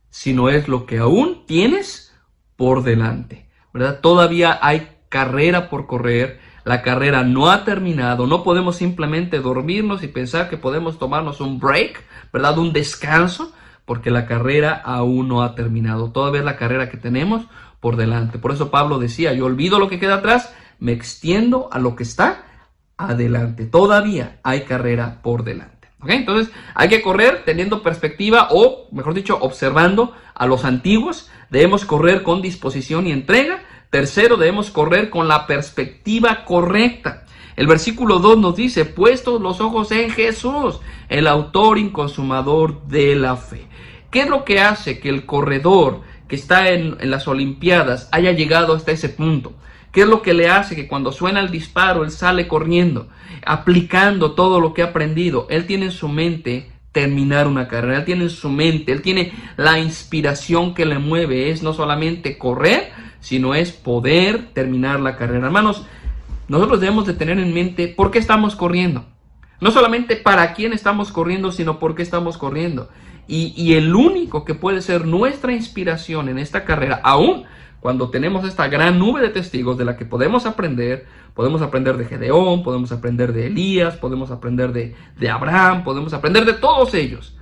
sino es lo que aún tienes por delante. ¿Verdad? Todavía hay carrera por correr, la carrera no ha terminado, no podemos simplemente dormirnos y pensar que podemos tomarnos un break, ¿verdad? Un descanso, porque la carrera aún no ha terminado. Todavía es la carrera que tenemos por delante. Por eso Pablo decía, yo olvido lo que queda atrás, me extiendo a lo que está adelante. Todavía hay carrera por delante. Entonces hay que correr teniendo perspectiva o, mejor dicho, observando a los antiguos. Debemos correr con disposición y entrega. Tercero, debemos correr con la perspectiva correcta. El versículo 2 nos dice, puestos los ojos en Jesús, el autor y consumador de la fe. ¿Qué es lo que hace que el corredor que está en, en las Olimpiadas haya llegado hasta ese punto? ¿Qué es lo que le hace que cuando suena el disparo él sale corriendo, aplicando todo lo que ha aprendido? Él tiene en su mente terminar una carrera, él tiene en su mente, él tiene la inspiración que le mueve, es no solamente correr, sino es poder terminar la carrera. Hermanos, nosotros debemos de tener en mente por qué estamos corriendo. No solamente para quién estamos corriendo, sino por qué estamos corriendo. Y, el único que puede ser nuestra inspiración en esta carrera, aún cuando tenemos esta gran nube de testigos de la que podemos aprender, podemos aprender de Gedeón, podemos aprender de Elías, podemos aprender de, de Abraham, podemos aprender de todos ellos.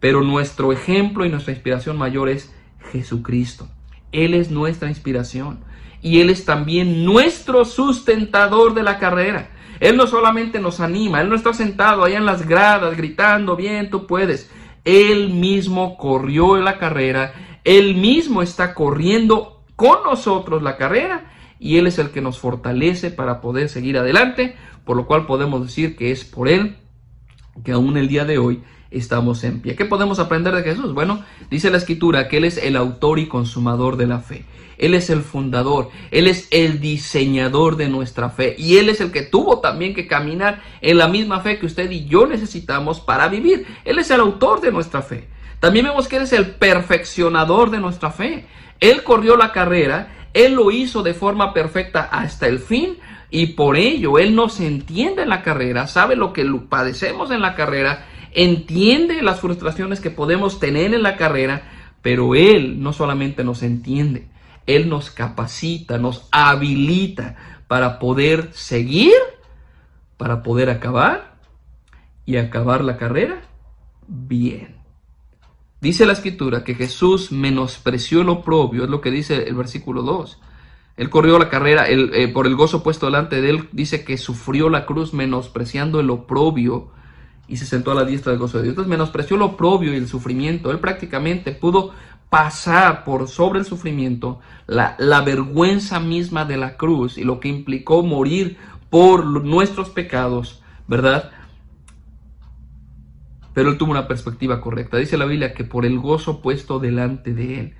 Pero nuestro ejemplo y nuestra inspiración mayor es Jesucristo. Él es nuestra inspiración y Él es también nuestro sustentador de la carrera. Él no solamente nos anima, Él no está sentado allá en las gradas gritando, bien, tú puedes. Él mismo corrió la carrera, Él mismo está corriendo con nosotros la carrera y Él es el que nos fortalece para poder seguir adelante, por lo cual podemos decir que es por Él que aún el día de hoy estamos en pie. ¿Qué podemos aprender de Jesús? Bueno, dice la escritura que Él es el autor y consumador de la fe. Él es el fundador, Él es el diseñador de nuestra fe y Él es el que tuvo también que caminar en la misma fe que usted y yo necesitamos para vivir. Él es el autor de nuestra fe. También vemos que Él es el perfeccionador de nuestra fe. Él corrió la carrera, Él lo hizo de forma perfecta hasta el fin y por ello Él nos entiende en la carrera, sabe lo que padecemos en la carrera, entiende las frustraciones que podemos tener en la carrera, pero Él no solamente nos entiende, Él nos capacita, nos habilita para poder seguir, para poder acabar y acabar la carrera bien. Dice la escritura que Jesús menospreció lo oprobio, es lo que dice el versículo 2. Él corrió la carrera eh, por el gozo puesto delante de él, dice que sufrió la cruz menospreciando el oprobio y se sentó a la diestra del gozo de Dios. Entonces menospreció lo oprobio y el sufrimiento. Él prácticamente pudo pasar por sobre el sufrimiento la, la vergüenza misma de la cruz y lo que implicó morir por nuestros pecados, ¿verdad? pero él tuvo una perspectiva correcta. Dice la Biblia que por el gozo puesto delante de él,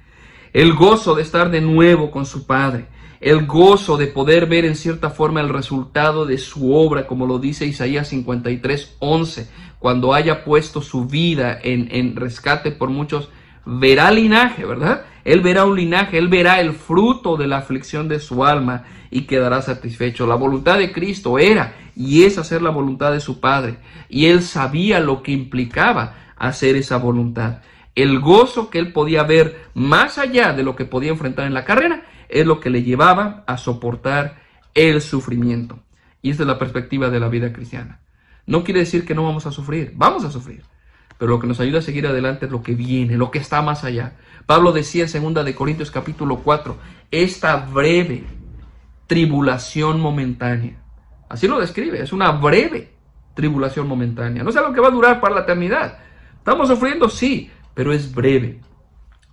el gozo de estar de nuevo con su Padre, el gozo de poder ver en cierta forma el resultado de su obra, como lo dice Isaías 53, 11, cuando haya puesto su vida en, en rescate por muchos, verá linaje, ¿verdad? Él verá un linaje, él verá el fruto de la aflicción de su alma y quedará satisfecho. La voluntad de Cristo era y es hacer la voluntad de su Padre. Y él sabía lo que implicaba hacer esa voluntad. El gozo que él podía ver más allá de lo que podía enfrentar en la carrera es lo que le llevaba a soportar el sufrimiento. Y esta es la perspectiva de la vida cristiana. No quiere decir que no vamos a sufrir, vamos a sufrir. Pero lo que nos ayuda a seguir adelante es lo que viene, lo que está más allá. Pablo decía en 2 de Corintios capítulo 4, esta breve tribulación momentánea Así lo describe, es una breve tribulación momentánea. No es algo que va a durar para la eternidad. Estamos sufriendo, sí, pero es breve.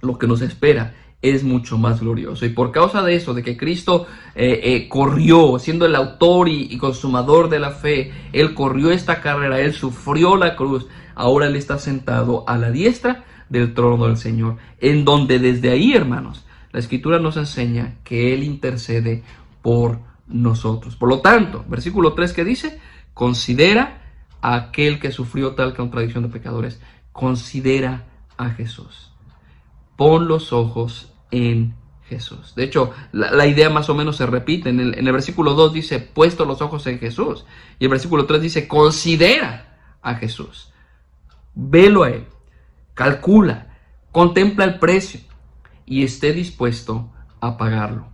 Lo que nos espera es mucho más glorioso. Y por causa de eso, de que Cristo eh, eh, corrió, siendo el autor y, consumador de la fe, Él corrió esta carrera, Él sufrió la cruz, ahora Él está sentado a la diestra del trono del Señor, en donde desde ahí, hermanos, la Escritura nos enseña que Él intercede por nosotros. Por lo tanto, versículo 3 que dice, considera a aquel que sufrió tal contradicción de pecadores, considera a Jesús. Pon los ojos en Jesús. De hecho, la, idea más o menos se repite. En el, en el, versículo 2 dice, puesto los ojos en Jesús. Y el versículo 3 dice, considera a Jesús. Velo a Él. Calcula. Contempla el precio. Y esté dispuesto a pagarlo.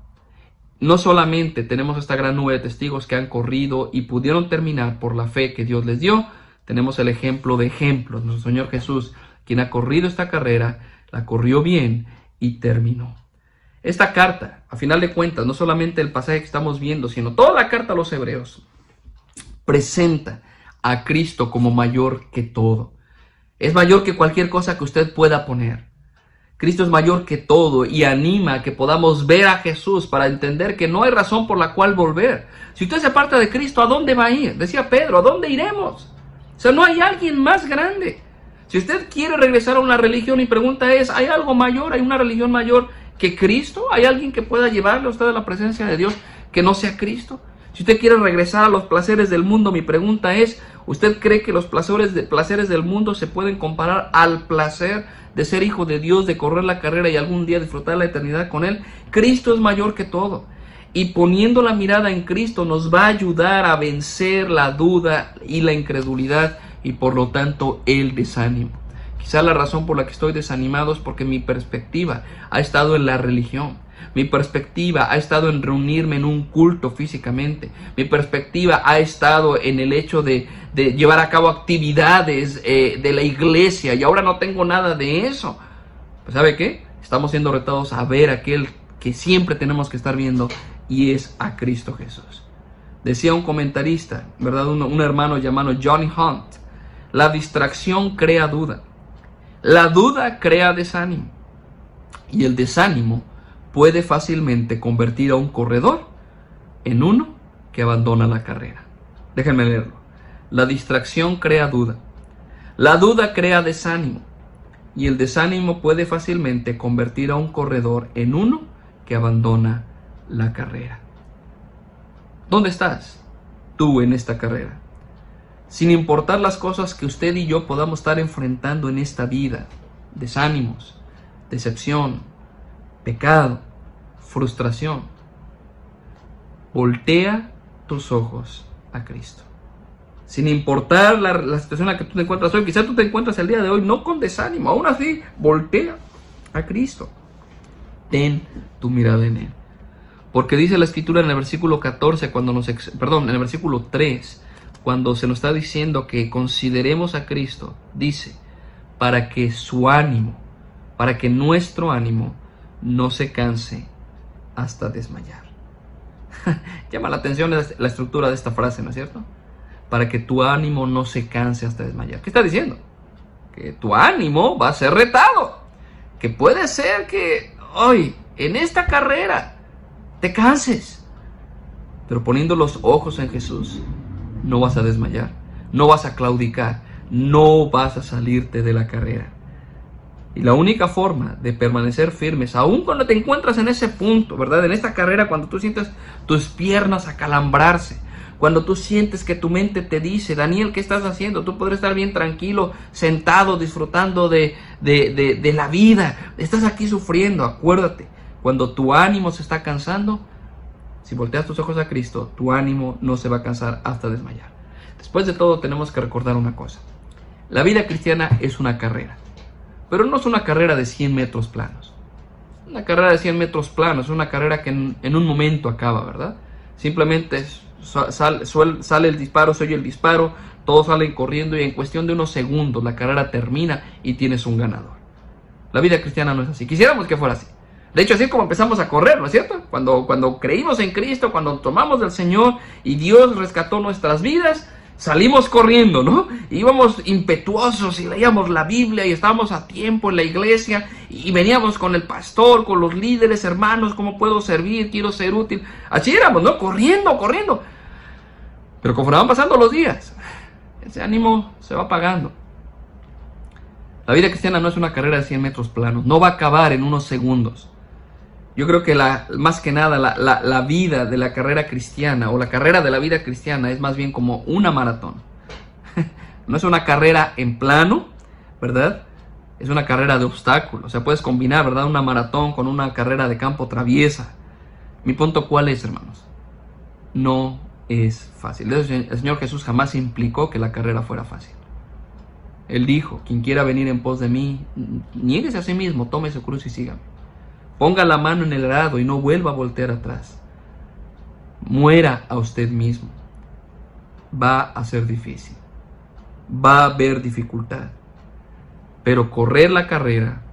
No solamente tenemos esta gran nube de testigos que han corrido y pudieron terminar por la fe que Dios les dio, tenemos el ejemplo de ejemplos. Nuestro Señor Jesús, quien ha corrido esta carrera, la corrió bien y terminó. Esta carta, a final de cuentas, no solamente el pasaje que estamos viendo, sino toda la carta a los hebreos, presenta a Cristo como mayor que todo. Es mayor que cualquier cosa que usted pueda poner. Cristo es mayor que todo y anima a que podamos ver a Jesús para entender que no hay razón por la cual volver. Si usted se aparta de Cristo, ¿a dónde va a ir? Decía Pedro, ¿a dónde iremos? O sea, no hay alguien más grande. Si usted quiere regresar a una religión y pregunta es, ¿hay algo mayor? ¿Hay una religión mayor? que Cristo? ¿Hay alguien que pueda llevarle a usted a la presencia de Dios que no sea Cristo? Si usted quiere regresar a los placeres del mundo, mi pregunta es, ¿usted cree que los placeres, placeres del mundo se pueden comparar al placer de ser hijo de Dios, de correr la carrera y algún día disfrutar la eternidad con Él? Cristo es mayor que todo. Y poniendo la mirada en Cristo nos va a ayudar a vencer la duda y la incredulidad y por lo tanto el desánimo. Quizá la razón por la que estoy desanimado es porque mi perspectiva ha estado en la religión. Mi perspectiva ha estado en reunirme en un culto físicamente. Mi perspectiva ha estado en el hecho de, llevar a cabo actividades eh, de la iglesia y ahora no tengo nada de eso. Pues ¿sabe qué? Estamos siendo retados a ver aquel que siempre tenemos que estar viendo y es a Cristo Jesús. Decía un comentarista, ¿verdad? Un, un hermano llamado Johnny Hunt, la distracción crea duda. La duda crea desánimo y el desánimo puede fácilmente convertir a un corredor en uno que abandona la carrera. Déjenme leerlo. La distracción crea duda. La duda crea desánimo y el desánimo puede fácilmente convertir a un corredor en uno que abandona la carrera. ¿Dónde estás tú en esta carrera? Sin importar las cosas que usted y yo podamos estar enfrentando en esta vida, desánimos, decepción, pecado, frustración. Voltea tus ojos a Cristo. Sin importar la, situación en la que tú te encuentras hoy, quizás tú te encuentras el día de hoy no con desánimo, aún así, voltea a Cristo. Ten tu mirada en Él. Porque dice la escritura en el versículo 14, cuando nos, perdón, en el versículo 3, cuando se nos está diciendo que consideremos a Cristo, dice, para que su ánimo, para que nuestro ánimo no se canse hasta desmayar. (laughs) Llama la atención la estructura de esta frase, ¿no es cierto? Para que tu ánimo no se canse hasta desmayar. ¿Qué está diciendo? Que tu ánimo va a ser retado. Que puede ser que hoy, en esta carrera, te canses. Pero poniendo los ojos en Jesús, no vas a desmayar, no vas a claudicar, no vas a salirte de la carrera. Y la única forma de permanecer firmes, aun cuando te encuentras en ese punto, ¿verdad? En esta carrera, cuando tú sientes tus piernas acalambrarse, cuando tú sientes que tu mente te dice, Daniel, ¿qué estás haciendo? Tú podrías estar bien tranquilo, sentado, disfrutando de, de, de la vida. Estás aquí sufriendo, acuérdate. Cuando tu ánimo se está cansando, si volteas tus ojos a Cristo, tu ánimo no se va a cansar hasta desmayar. Después de todo, tenemos que recordar una cosa. La vida cristiana es una carrera, pero no es una carrera de 100 metros planos. Una carrera de 100 metros planos, es una carrera que en, un momento acaba, ¿verdad? Simplemente sale el disparo, se oye el disparo, todos salen corriendo y en cuestión de unos segundos la carrera termina y tienes un ganador. La vida cristiana no es así. Quisiéramos que fuera así. De hecho, así como empezamos a correr, ¿no es cierto? Cuando, cuando creímos en Cristo, cuando tomamos del Señor y Dios rescató nuestras vidas, salimos corriendo, ¿no? Íbamos impetuosos y leíamos la Biblia y estábamos a tiempo en la iglesia y veníamos con el pastor, con los líderes, hermanos, ¿cómo puedo servir? Quiero ser útil. Así éramos, ¿no? Corriendo, corriendo. Pero conforme van pasando los días, ese ánimo se va apagando. La vida cristiana no es una carrera de 100 metros planos, no va a acabar en unos segundos. Yo creo que la, más que nada la, la, vida de la carrera cristiana o la carrera de la vida cristiana es más bien como una maratón. (laughs) no es una carrera en plano, ¿verdad? Es una carrera de obstáculos. O sea, puedes combinar, ¿verdad? Una maratón con una carrera de campo traviesa. Mi punto cuál es, hermanos. No es fácil. El Señor Jesús jamás implicó que la carrera fuera fácil. Él dijo, quien quiera venir en pos de mí, niéguese a sí mismo, tome su cruz y sígame. Ponga la mano en el arado y no vuelva a voltear atrás. Muera a usted mismo. Va a ser difícil. Va a haber dificultad. Pero correr la carrera,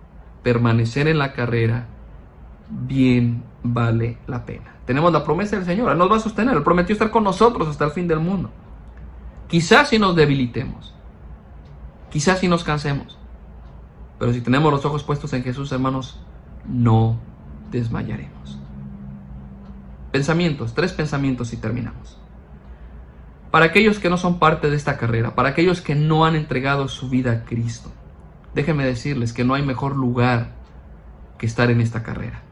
permanecer en la carrera, bien vale la pena. Tenemos la promesa del Señor, Él nos va a sostener, Él prometió estar con nosotros hasta el fin del mundo. Quizás si nos debilitemos, Quizás si nos cansemos, pero si tenemos los ojos puestos en Jesús, hermanos, no desmayaremos. Pensamientos, tres pensamientos y terminamos. Para aquellos que no son parte de esta carrera, para aquellos que no han entregado su vida a Cristo, déjenme decirles que no hay mejor lugar que estar en esta carrera.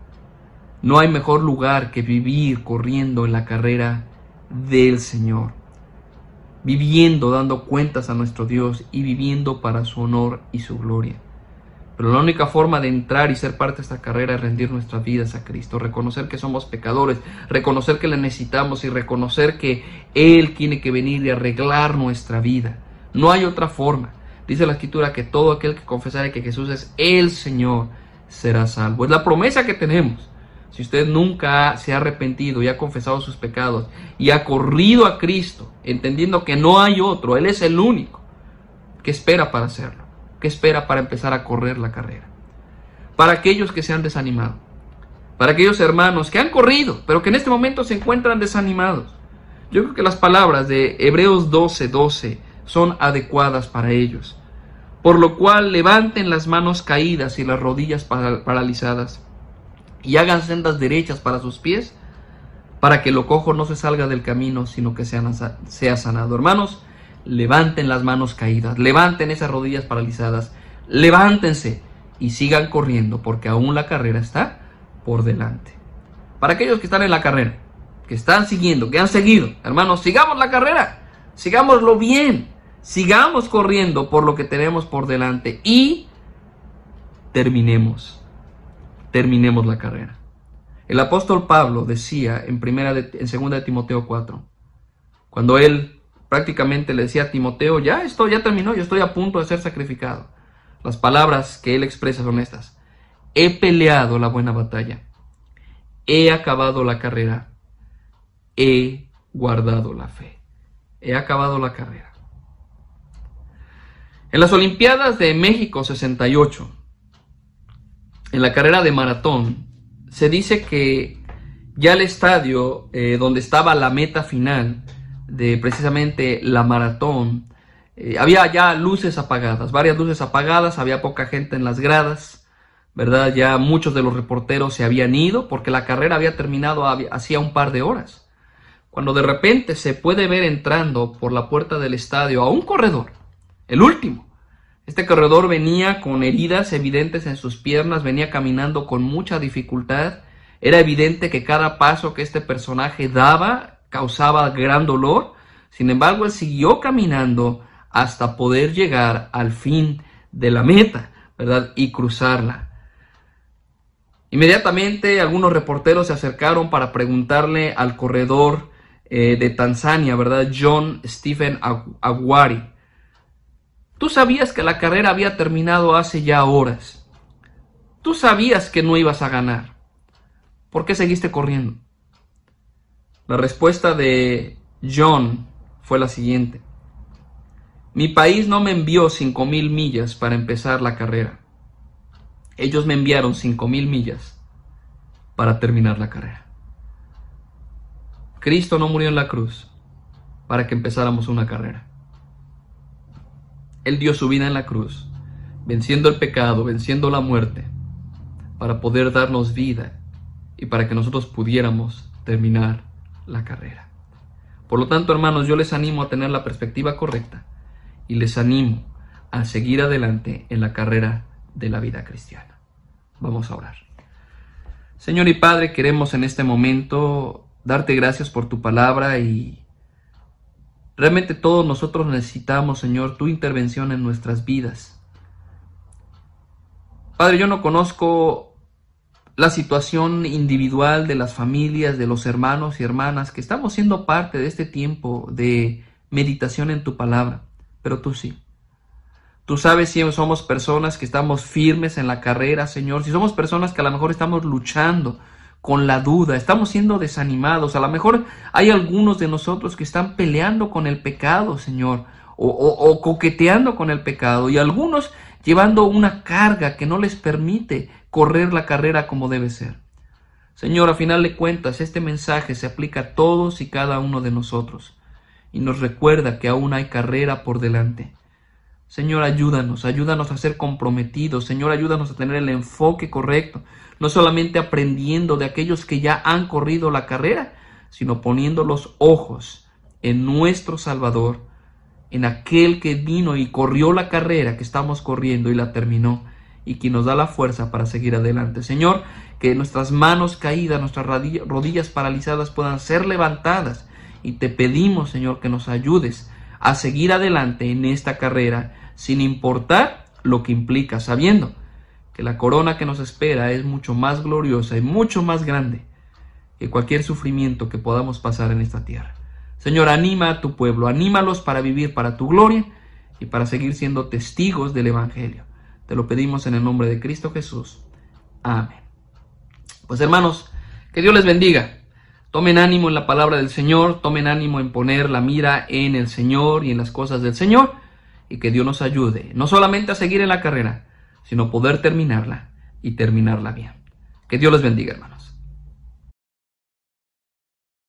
No hay mejor lugar que vivir corriendo en la carrera del Señor viviendo, dando cuentas a nuestro Dios y viviendo para su honor y su gloria. Pero la única forma de entrar y ser parte de esta carrera es rendir nuestras vidas a Cristo, reconocer que somos pecadores, reconocer que le necesitamos y reconocer que Él tiene que venir y arreglar nuestra vida. No hay otra forma. Dice la Escritura que todo aquel que confesare que Jesús es el Señor será salvo. Es la promesa que tenemos. Si usted nunca se ha arrepentido y ha confesado sus pecados y ha corrido a Cristo, entendiendo que no hay otro, Él es el único, ¿qué espera para hacerlo? ¿Qué espera para empezar a correr la carrera? Para aquellos que se han desanimado, para aquellos hermanos que han corrido, pero que en este momento se encuentran desanimados. Yo creo que las palabras de Hebreos 12:12 12 son adecuadas para ellos. Por lo cual levanten las manos caídas y las rodillas paralizadas y hagan sendas derechas para sus pies, para que lo cojo no se salga del camino, sino que sea sanado. Hermanos, levanten las manos caídas, levanten esas rodillas paralizadas, levántense y sigan corriendo, porque aún la carrera está por delante. Para aquellos que están en la carrera, que están siguiendo, que han seguido, hermanos, sigamos la carrera, sigámoslo bien, sigamos corriendo por lo que tenemos por delante y terminemos terminemos la carrera. El apóstol Pablo decía en primera en segunda de Timoteo 4, cuando él prácticamente le decía a Timoteo, ya esto ya terminó, yo estoy a punto de ser sacrificado. Las palabras que él expresa son estas: He peleado la buena batalla, he acabado la carrera, he guardado la fe. He acabado la carrera. En las Olimpiadas de México 68, en la carrera de maratón, se dice que ya el estadio eh, donde estaba la meta final de precisamente la maratón, eh, había ya luces apagadas, varias luces apagadas, había poca gente en las gradas, ¿verdad? Ya muchos de los reporteros se habían ido porque la carrera había terminado hacía un par de horas. Cuando de repente se puede ver entrando por la puerta del estadio a un corredor, el último, este corredor venía con heridas evidentes en sus piernas, venía caminando con mucha dificultad. Era evidente que cada paso que este personaje daba causaba gran dolor. Sin embargo, él siguió caminando hasta poder llegar al fin de la meta, ¿verdad? Y cruzarla. Inmediatamente algunos reporteros se acercaron para preguntarle al corredor eh, de Tanzania, ¿verdad? John Stephen Aguari. Tú sabías que la carrera había terminado hace ya horas. Tú sabías que no ibas a ganar. ¿Por qué seguiste corriendo? La respuesta de John fue la siguiente. Mi país no me envió cinco mil millas para empezar la carrera. Ellos me enviaron cinco mil millas para terminar la carrera. Cristo no murió en la cruz para que empezáramos una carrera. Él dio su vida en la cruz, venciendo el pecado, venciendo la muerte, para poder darnos vida y para que nosotros pudiéramos terminar la carrera. Por lo tanto, hermanos, yo les animo a tener la perspectiva correcta y les animo a seguir adelante en la carrera de la vida cristiana. Vamos a orar. Señor y Padre, queremos en este momento darte gracias por tu palabra y realmente todos nosotros necesitamos, Señor, tu intervención en nuestras vidas. Padre, yo no conozco la situación individual de las familias, de los hermanos y hermanas que estamos siendo parte de este tiempo de meditación en tu palabra, pero tú sí. Tú sabes si somos personas que estamos firmes en la carrera, Señor, si somos personas que a lo mejor estamos luchando con la duda, estamos siendo desanimados, a lo mejor hay algunos de nosotros que están peleando con el pecado, Señor, o, o coqueteando con el pecado, y algunos llevando una carga que no les permite correr la carrera como debe ser. Señor, a final de cuentas, este mensaje se aplica a todos y cada uno de nosotros y nos recuerda que aún hay carrera por delante. Señor, ayúdanos, ayúdanos a ser comprometidos, Señor, ayúdanos a tener el enfoque correcto, no solamente aprendiendo de aquellos que ya han corrido la carrera, sino poniendo los ojos en nuestro Salvador, en aquel que vino y corrió la carrera que estamos corriendo y la terminó y que nos da la fuerza para seguir adelante. Señor, que nuestras manos caídas, nuestras rodillas paralizadas puedan ser levantadas y te pedimos, Señor, que nos ayudes a seguir adelante en esta carrera sin importar lo que implica, sabiendo que la corona que nos espera es mucho más gloriosa y mucho más grande que cualquier sufrimiento que podamos pasar en esta tierra. Señor, anima a tu pueblo, anímalos para vivir para tu gloria y para seguir siendo testigos del Evangelio. Te lo pedimos en el nombre de Cristo Jesús. Amén. Pues hermanos, que Dios les bendiga. Tomen ánimo en la palabra del Señor, tomen ánimo en poner la mira en el Señor y en las cosas del Señor, y que Dios nos ayude, no solamente a seguir en la carrera, sino poder terminarla y terminarla bien. Que Dios les bendiga, hermanos.